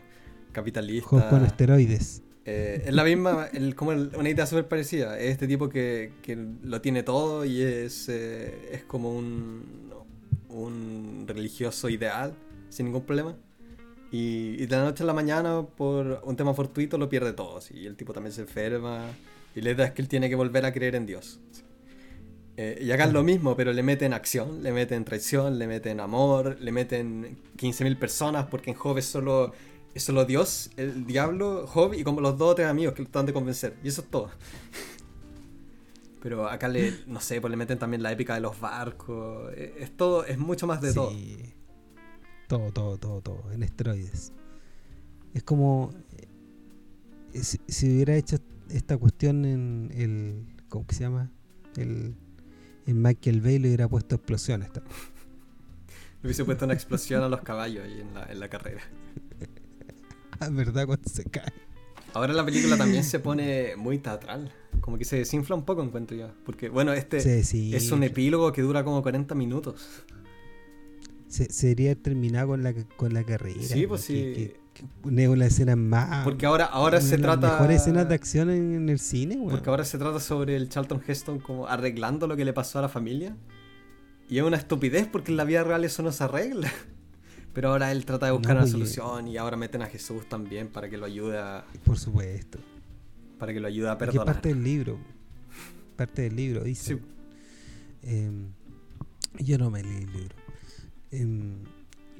capitalista. Job con esteroides. Eh, es la misma, como una idea súper parecida. Es este tipo que, que, lo tiene todo y es, eh, es como un, un religioso ideal, sin ningún problema. Y, de la noche a la mañana, por un tema fortuito, lo pierde todo. Y el tipo también se enferma. Y la idea es que él tiene que volver a creer en Dios. Eh, y acá es lo mismo, pero le meten acción, le meten traición, le meten amor, le meten 15.000 personas, porque en Job es solo, es solo Dios, el diablo, Job y como los dos o tres amigos que lo tratan de convencer. Y eso es todo. Pero acá le, no sé, pues le meten también la épica de los barcos. Eh, es todo, es mucho más de sí. todo. Todo, todo, todo, todo, en esteroides. Es como eh, si, hubiera hecho esta cuestión en el. ¿Cómo se llama? El, en Michael Bay le hubiera puesto explosiones. Le hubiese puesto una explosión a los caballos ahí en la, en la carrera. Ah, verdad, cuando se cae. Ahora la película también se pone muy teatral. Como que se desinfla un poco, encuentro yo. Porque, bueno, este es un epílogo que dura como 40 minutos se, sería terminado con la, con la carrera. Sí, pues sí. Que, la escena más. Porque ahora, ahora se trata. Mejores escenas de acción en, el cine, güey. Porque ahora se trata sobre el Charlton Heston como arreglando lo que le pasó a la familia. Y es una estupidez porque en la vida real eso no se arregla. Pero ahora él trata de buscar una pues, solución y ahora meten a Jesús también para que lo ayude a. Por supuesto. Para que lo ayude a perdonar. Es parte del libro. Parte del libro, dice. Em, yo no me leí el libro. Em,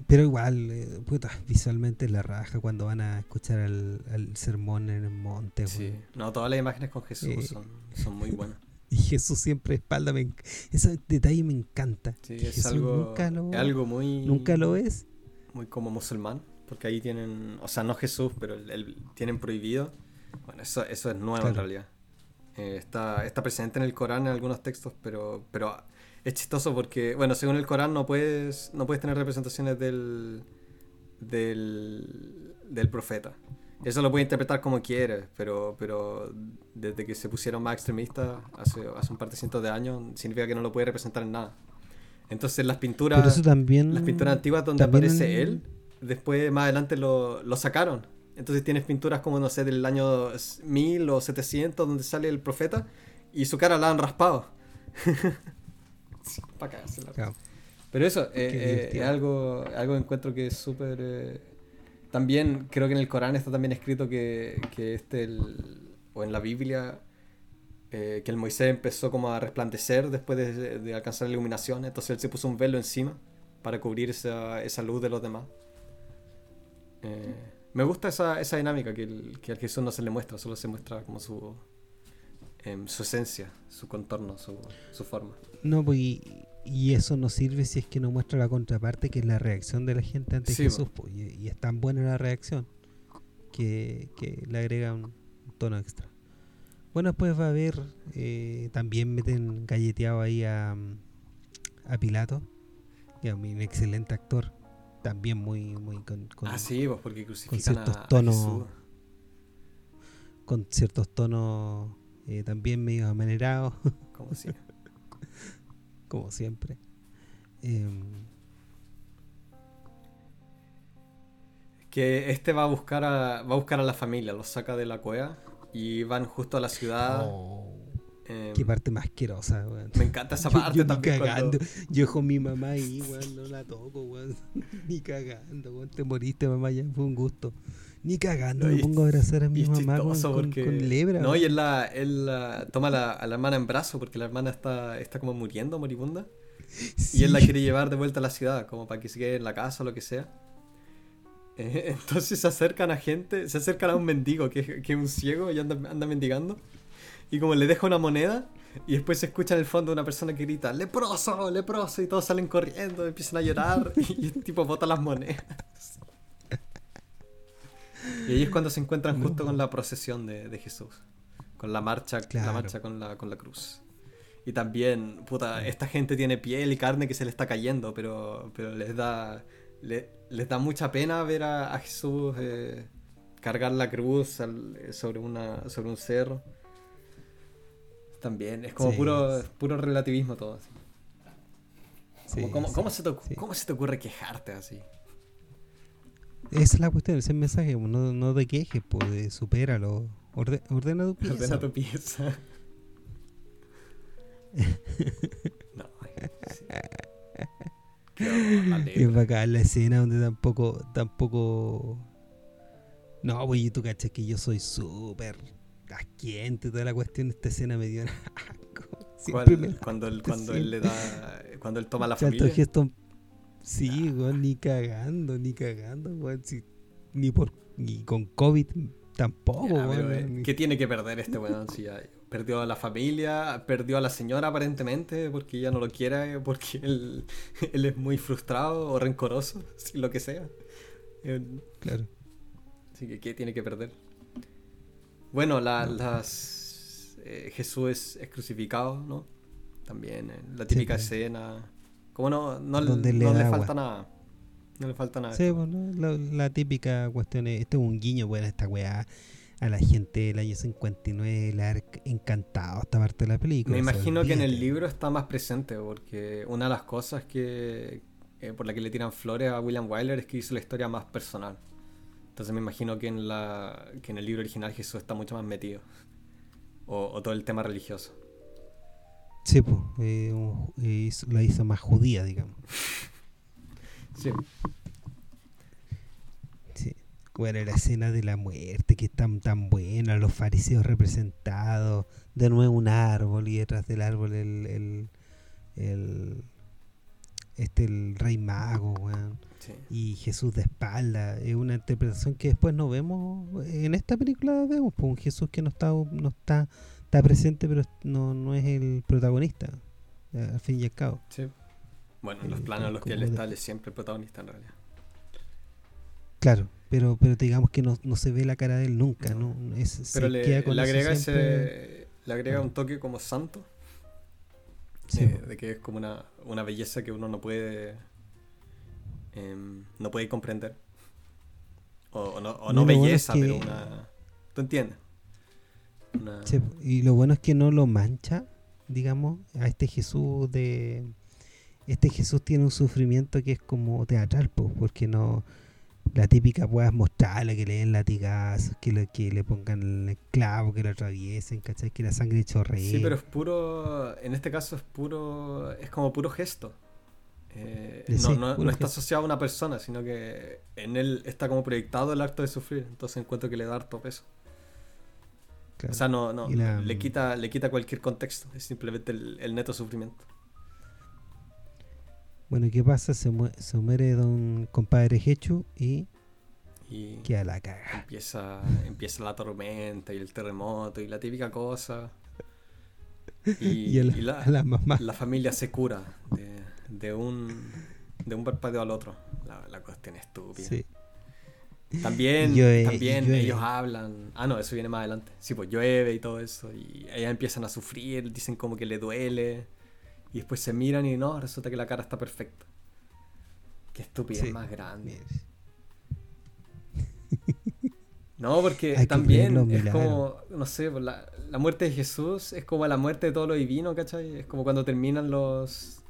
pero igual, eh, puta, visualmente la raja cuando van a escuchar el, sermón en el monte. Sí, no, todas las imágenes con Jesús eh, son, muy buenas. Y Jesús siempre espalda, me, ese detalle me encanta. Sí, es algo, nunca lo, algo muy... Nunca lo es. Muy como musulmán, porque ahí tienen, o sea, no Jesús, pero el, tienen prohibido. Bueno, eso, eso es nuevo en realidad. Eh, está, está presente en el Corán en algunos textos, pero, pero es chistoso porque, bueno, según el Corán no puedes, no puedes tener representaciones del, del, del profeta. Eso lo puedes interpretar como quieres, pero, pero desde que se pusieron más extremistas hace, hace un par de cientos de años, significa que no lo puede representar en nada. Entonces las pinturas, también, las pinturas antiguas donde aparece él, después más adelante lo, lo, sacaron. Entonces tienes pinturas como, no sé, del año 1000 o 700 donde sale el profeta y su cara la han raspado. para Pero eso, eh, eh, es algo, algo que encuentro que es súper... Eh, también creo que en el Corán está también escrito que, que este, o en la Biblia, que el Moisés empezó como a resplandecer después de, alcanzar la iluminación, entonces él se puso un velo encima para cubrir esa, esa luz de los demás. me gusta esa, esa dinámica que, el, que al Jesús no se le muestra, solo se muestra como su, em, su esencia, su contorno, su, su forma. No, pues y, eso no sirve si es que no muestra la contraparte, que es la reacción de la gente ante Jesús. Pues, y, es tan buena la reacción que, le agrega un, tono extra. Bueno, después va a haber, eh, también meten galleteado ahí a, a Pilato, que es un excelente actor, también muy, muy con, ah, sí, pues porque con ciertos tonos, con ciertos tonos eh, también medio amanerados. Como si como siempre. Em, que este va a buscar a, va a buscar a la familia, los saca de la cueva y van justo a la ciudad. Oh, em, qué parte más asquerosa, weón. Me encanta esa parte yo, también. Cagando. Yo con mi mamá ahí, weón, no la toco, weón. ni cagando, weón. Te moriste, mamá, ya fue un gusto. Ni cagando, me pongo a abrazar a mi mamá con, porque... con, lebra. No, y él, la, él toma a la hermana en brazo porque la hermana está, está como muriendo, moribunda. Y él la quiere llevar de vuelta a la ciudad, como para que se quede en la casa o lo que sea. Eh, entonces se acercan a gente, se acercan a un mendigo que, que es un ciego y anda, anda mendigando. Y como le deja una moneda, y después se escucha en el fondo una persona que grita, leproso, leproso, y todos salen corriendo, empiezan a llorar, y el tipo bota las monedas. Y ahí es cuando se encuentran justo con la procesión de, Jesús. Con la marcha, la marcha con la, con la cruz. Y también, puta, esta gente tiene piel y carne que se le está cayendo, pero, pero les da les da mucha pena ver a, Jesús eh, cargar la cruz sobre, una, sobre un cerro. También, es como puro, puro relativismo todo. ¿Cómo, se ¿Cómo se te ocurre quejarte así? Esa es la cuestión, ese mensaje, pues, no, no te quejes, pues supéralo. ordena tu pieza. Ordena tu pieza. no, es bacán la escena donde tampoco, tampoco. No, pues tú cachas que yo soy súper asquiente toda la cuestión. Esta escena me dio cuando, él, cuando él le da. Cuando él toma la familia. Gesto Sí, güey, ni cagando, ni cagando, güey. ni por ni con COVID tampoco, güey. Eh, ¿Qué tiene que perder este weón si ya perdió a la familia, perdió a la señora aparentemente porque ya no lo quiere, porque él, él es muy frustrado o rencoroso, lo que sea. Eh, claro. Así que ¿qué tiene que perder? Bueno, las eh, Jesús es, crucificado, ¿no? También la típica escena como no, no, le, falta nada. No le falta nada. Sí, bueno, la, típica cuestión es, este es un guiño, bueno, esta weá a la gente del año 59 le ha encantado esta parte de la película. Me imagino que en el libro está más presente, porque una de las cosas que eh, por la que le tiran flores a William Wyler es que hizo la historia más personal. Entonces me imagino que en, la, que en el libro original Jesús está mucho más metido. O, todo el tema religioso. Sí, pues, la hizo más judía, digamos. sí. Sí. Bueno, la escena de la muerte, que es tan, tan buena, los fariseos representados, de nuevo un árbol y detrás del árbol el, el, este el rey mago, y Jesús de espalda, es una interpretación que después no vemos, en esta película vemos pues, un Jesús que no está, no está, está presente pero no, no es el protagonista, al fin y al cabo. Bueno, los planos en los que él está, él es siempre el protagonista en realidad. Claro, pero pero digamos que no, no se ve la cara de él nunca, ¿no? Es, pero le, agrega ese, le agrega un toque como santo de, que es como una, una, belleza que uno no puede em, no puede comprender. O, no, o no, belleza, pero una... ¿Tú entiendes? Y lo bueno es que no lo mancha, digamos, a este Jesús de... Este Jesús tiene un sufrimiento que es como teatral, porque no la típica puedas mostrarle que le den latigazos, que le, que le pongan el clavo, que lo atraviesen, ¿cachai? Que la sangre chorree. Sí, pero es puro, en este caso es puro, es como puro gesto. Eh, no, no, está asociado a una persona, sino que en él está como proyectado el acto de sufrir, entonces encuentro que le da harto peso. O sea, no, no, le, quita, le quita cualquier contexto, es simplemente el neto sufrimiento. Bueno, ¿qué pasa? Se, muere don compadre Hechu y, y queda la caga. Empieza, empieza la tormenta y el terremoto y la típica cosa. Y, la, la, familia se cura de, un de un parpadeo al otro. La, la cuestión estúpida. Sí. También, también ellos hablan. Ah, no, eso viene más adelante. Sí, pues llueve y todo eso. Y ellas empiezan a sufrir, dicen como que le duele. Y después se miran y no, resulta que la cara está perfecta. Qué estupidez más grande. No, porque también es como, no sé, pues la, la, muerte de Jesús es como la muerte de todo lo divino, ¿cachai? Es como cuando terminan los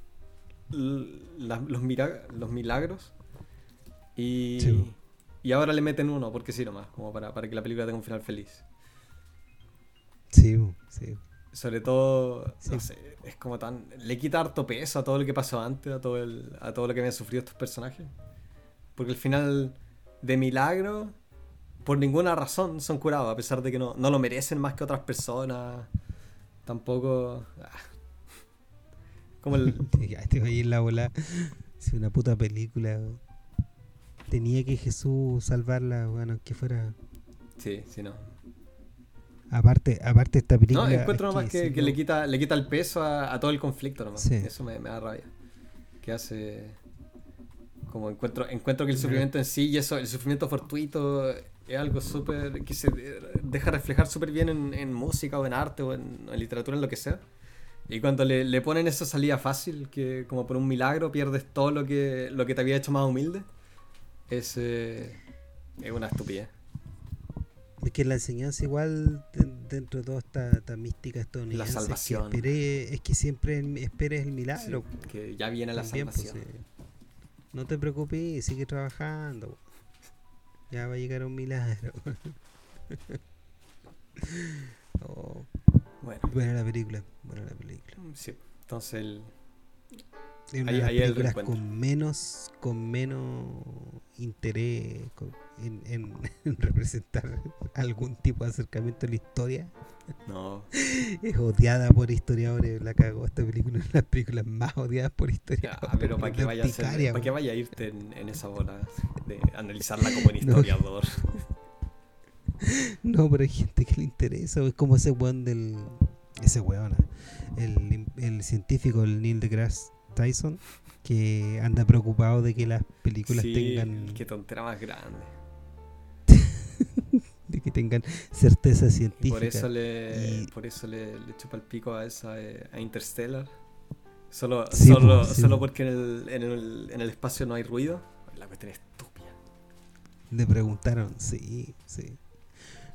los, los milagros y, y ahora le meten uno, porque sí nomás, como para, para que la película tenga un final feliz. Sí, sí. Sobre todo, no sé, es como tan. Le quita harto peso a todo lo que pasó antes, a todo, el, a todo lo que habían sufrido estos personajes. Porque al final, de milagro, por ninguna razón son curados, a pesar de que no, no lo merecen más que otras personas. Tampoco. Ah. Como el. ya te voy a ir la bola. Es una puta película. Tenía que Jesús salvarla, bueno, que fuera. Sí, sí, no. Aparte, aparte esta película. No, encuentro nomás que, que, le, quita, le quita el peso a, todo el conflicto nomás. Eso me, da rabia. Que hace. Como encuentro, encuentro que el sufrimiento en sí y eso, el sufrimiento fortuito es algo súper. que se deja reflejar súper bien en, música o en arte o en, literatura, en lo que sea. Y cuando le, ponen esa salida fácil, que como por un milagro pierdes todo lo que, lo que te había hecho más humilde, es, eh, es una estupidez. Es que la enseñanza igual dentro de toda esta, esta mística estadounidense. La salvación. Es que, es que siempre esperes el milagro. que ya viene la pues, salvación. no te preocupes, sigue trabajando. Ya va a llegar un milagro. oh. Bueno. Buena la película. Buena la película. Sí. Entonces el, una ahí, películas con menos con menos interés en, representar algún tipo de acercamiento a la historia. No. Es odiada por historiadores, la cagó esta película, una de las películas más odiadas por historiadores. Ah, pero para que vaya a ¿para vaya a irte en, esa bola de analizarla como un historiador? No. pero hay gente que le interesa, es como ese weón del ese weón, el, el científico, el Neil deGrasse Tyson, que anda preocupado de que las películas tengan. Qué tontera más grande. de que tengan certeza científica. por eso le, por eso le, chupa el pico a esa eh, a Interstellar. Solo, solo, solo porque en el, en, el, en el espacio no hay ruido. La cuestión es estúpida. Le preguntaron, sí, sí.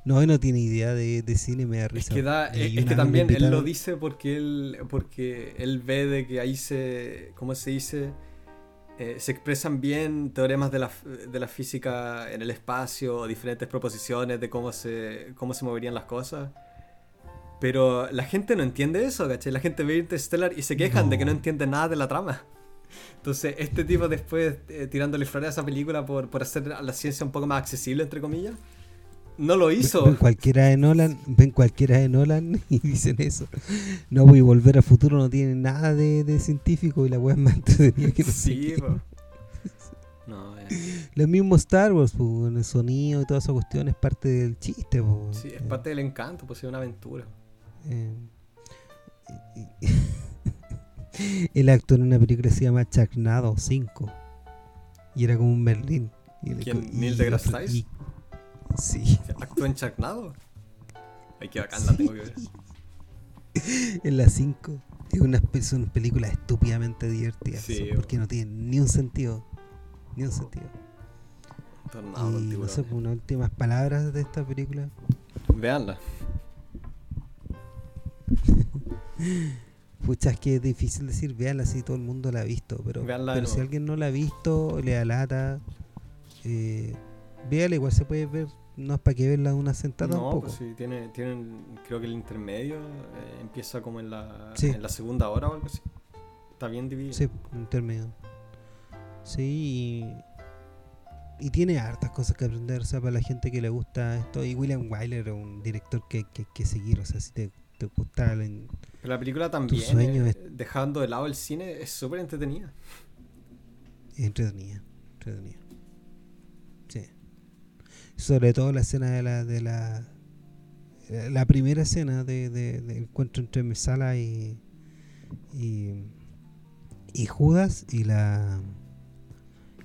No, no tiene idea de, cine, me da risa. Es que, también él lo dice porque él, porque él ve de que ahí se, ¿cómo se dice? eh, se expresan bien teoremas de la, de la, física en el espacio, diferentes proposiciones de cómo se, cómo se moverían las cosas. Pero la gente no entiende eso, ¿cachai? La gente ve Interstellar y se quejan de que no entiende nada de la trama. Entonces, este tipo después eh, tirándole flores a esa película por, por hacer la ciencia un poco más accesible, entre comillas, no lo hizo. Ven cualquiera de Nolan, ven cualquiera de Nolan y dicen eso. No voy a volver a futuro, no tiene nada de, científico y la web más entretenida que no Sí, No, Lo mismo Star Wars, pues, el sonido y toda esa cuestión es parte del chiste. Sí, es parte del encanto, pues es una aventura. Eh, Él actuó en una película que se llama Chacnado 5. Y era como un Merlín. ¿Quién? ¿Neil deGrasse Tyson? Sí. ¿Actuó en Chacnado? Ay, qué bacán, la tengo que ver. en la 5. Es una, son películas estúpidamente divertidas. Sí, porque no tienen ni un sentido. Ni un sentido. Tornado, y, no sé, unas últimas palabras de esta película. Veanla. Pucha, es que es difícil decir, véanla si todo el mundo la ha visto, pero, pero si alguien no la ha visto, le da lata, eh, véala, igual se puede ver, no es para que verla una sentada no, tampoco. Pues sí, tiene, tienen, creo que el intermedio eh, empieza como en la, en la segunda hora o algo así. Está bien dividido. Sí, intermedio. Sí, y, y, tiene hartas cosas que aprender, o sea, para la gente que le gusta esto. Y William Wyler es un director que hay que, que, seguir, o sea, si te, te gusta el pero la película también, eh, dejando de lado el cine, es súper entretenida. Entretenida, entretenida. Sí. Sobre todo la escena de la... De la la primera escena de, de, encuentro entre Mesala y, y, y Judas y la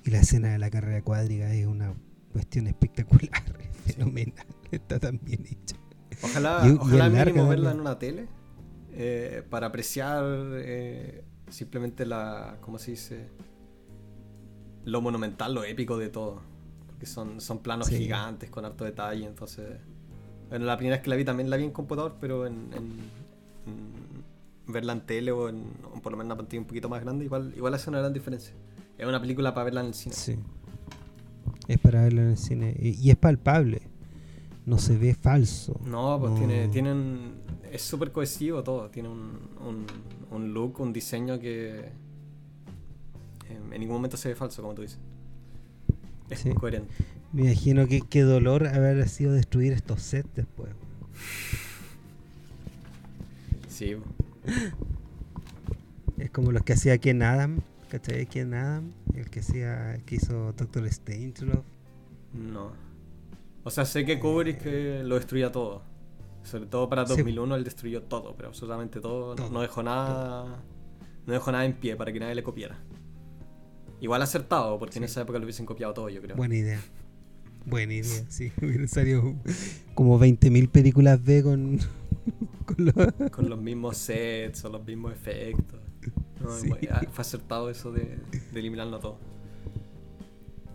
y la escena de la carrera cuádriga es una cuestión espectacular, fenomenal, está tan bien hecha. Ojalá, ojalá mínimo verla en una tele eh, para apreciar eh, simplemente la, ¿cómo se dice? Lo monumental, lo épico de todo. Son, son planos gigantes con harto detalle, entonces... Bueno, la primera vez que la vi también la vi en computador, pero en, verla en tele o, en, por lo menos en una pantalla un poquito más grande, igual, igual hace una gran diferencia. Es una película para verla en el cine. Sí. Es para verla en el cine. Y, es palpable. No se ve falso. No, pues Tiene, tienen es súper cohesivo todo. Tiene un, un, look, un diseño que en ningún momento se ve falso, como tú dices. Es coherente. Me imagino que qué dolor haber sido destruir estos sets después. Sí. Es como los que hacía Ken Adam, ¿cachai? Ken Adam, el que hacía, el que hizo Doctor Strangelove. No. O sea, sé que Kubrick que lo destruía todo. Sobre todo para 2001 él destruyó todo, pero absolutamente todo. no dejó nada. No dejó nada en pie para que nadie le copiara. Igual acertado, porque en esa época lo hubiesen copiado todo, yo creo. Buena idea. Buena idea, sí. Hubiera salido como 20.000 películas B con. con, los... mismos sets o los mismos efectos. fue acertado eso de, de eliminarlo todo.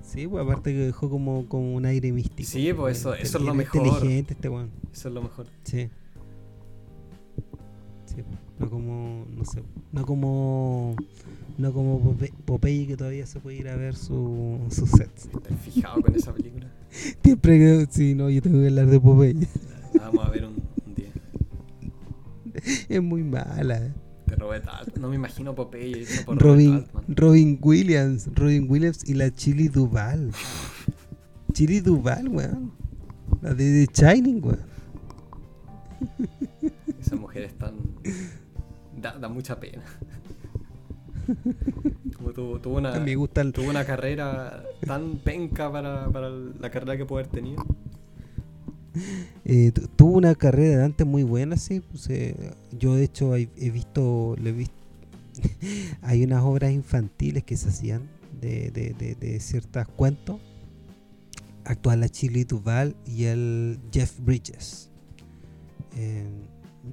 Sí, pues aparte que dejó como, como un aire místico. Sí, pues eso, eso es lo mejor. inteligente este weón. Eso es lo mejor. Sí. Sí, no como, no sé, no como, no como Popeye que todavía se puede ir a ver su, sus sets. ¿Te has fijado con esa película? Siempre que, sí, no, yo tengo que hablar de Popeye. Vamos a ver un, un día. Es muy mala. No me imagino Popeye Robin, Robin Williams. Robin Williams y la Chili Duval. Chili Duval, weón. La de The Shining, weón. Esa mujer es tan. Da, mucha pena. Como tuvo, una, tuvo una carrera tan penca para, para la carrera que puede haber tenido. Eh, tuvo una carrera de antes muy buena, sí. Pues, eh, yo de hecho he, visto, le he visto hay unas obras infantiles que se hacían de, de, de, ciertos cuentos. Actual la Chili Duval y el Jeff Bridges. Eh,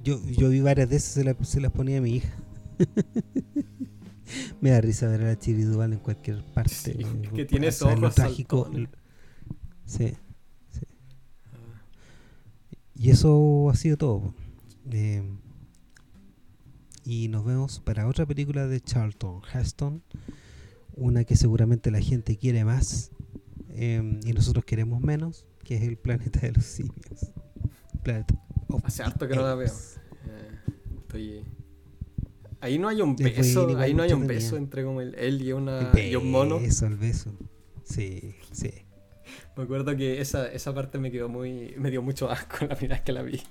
yo, yo vi varias de esas, se, se las ponía a mi hija. Me da risa ver a la Chili Duval en cualquier parte. que tiene ojos trágico. Sí. Y eso ha sido todo. Eh, y nos vemos para otra película de Charlton Heston. una que seguramente la gente quiere más em, y nosotros queremos menos, que es el planeta de los simios. Hace harto que no la veo. Eh, estoy... Ahí no hay un beso, ahí no hay un beso entre como él y, una, y un mono. Eso, el beso. Sí, sí. Me acuerdo que esa, esa parte me quedó muy. me dio mucho asco la primera vez que la vi.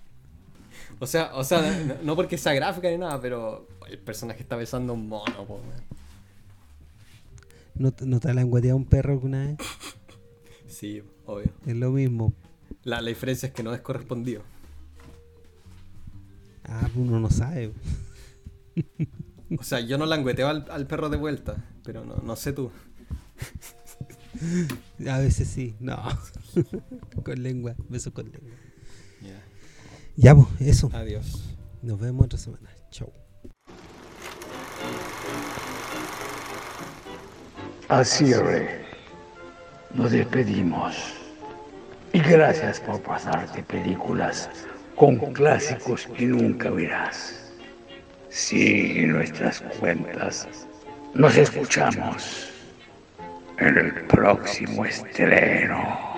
O sea, o sea, no, porque sea gráfica ni nada, pero el personaje está besando un mono, po, ¿No, ¿No te la un perro alguna vez? Sí, obvio. Es lo mismo. La, la diferencia es que no es correspondido. Ah, uno no sabe. O sea, yo no langueteo al, al perro de vuelta, pero no, no sé tú. A veces sí, no. con lengua, beso con lengua. Ya, pues, eso. Adiós. Nos vemos otra semana. Chau. Así cierre, nos despedimos. Y gracias por pasarte películas con clásicos que nunca verás. Sigue nuestras cuentas. Nos escuchamos en el próximo estreno.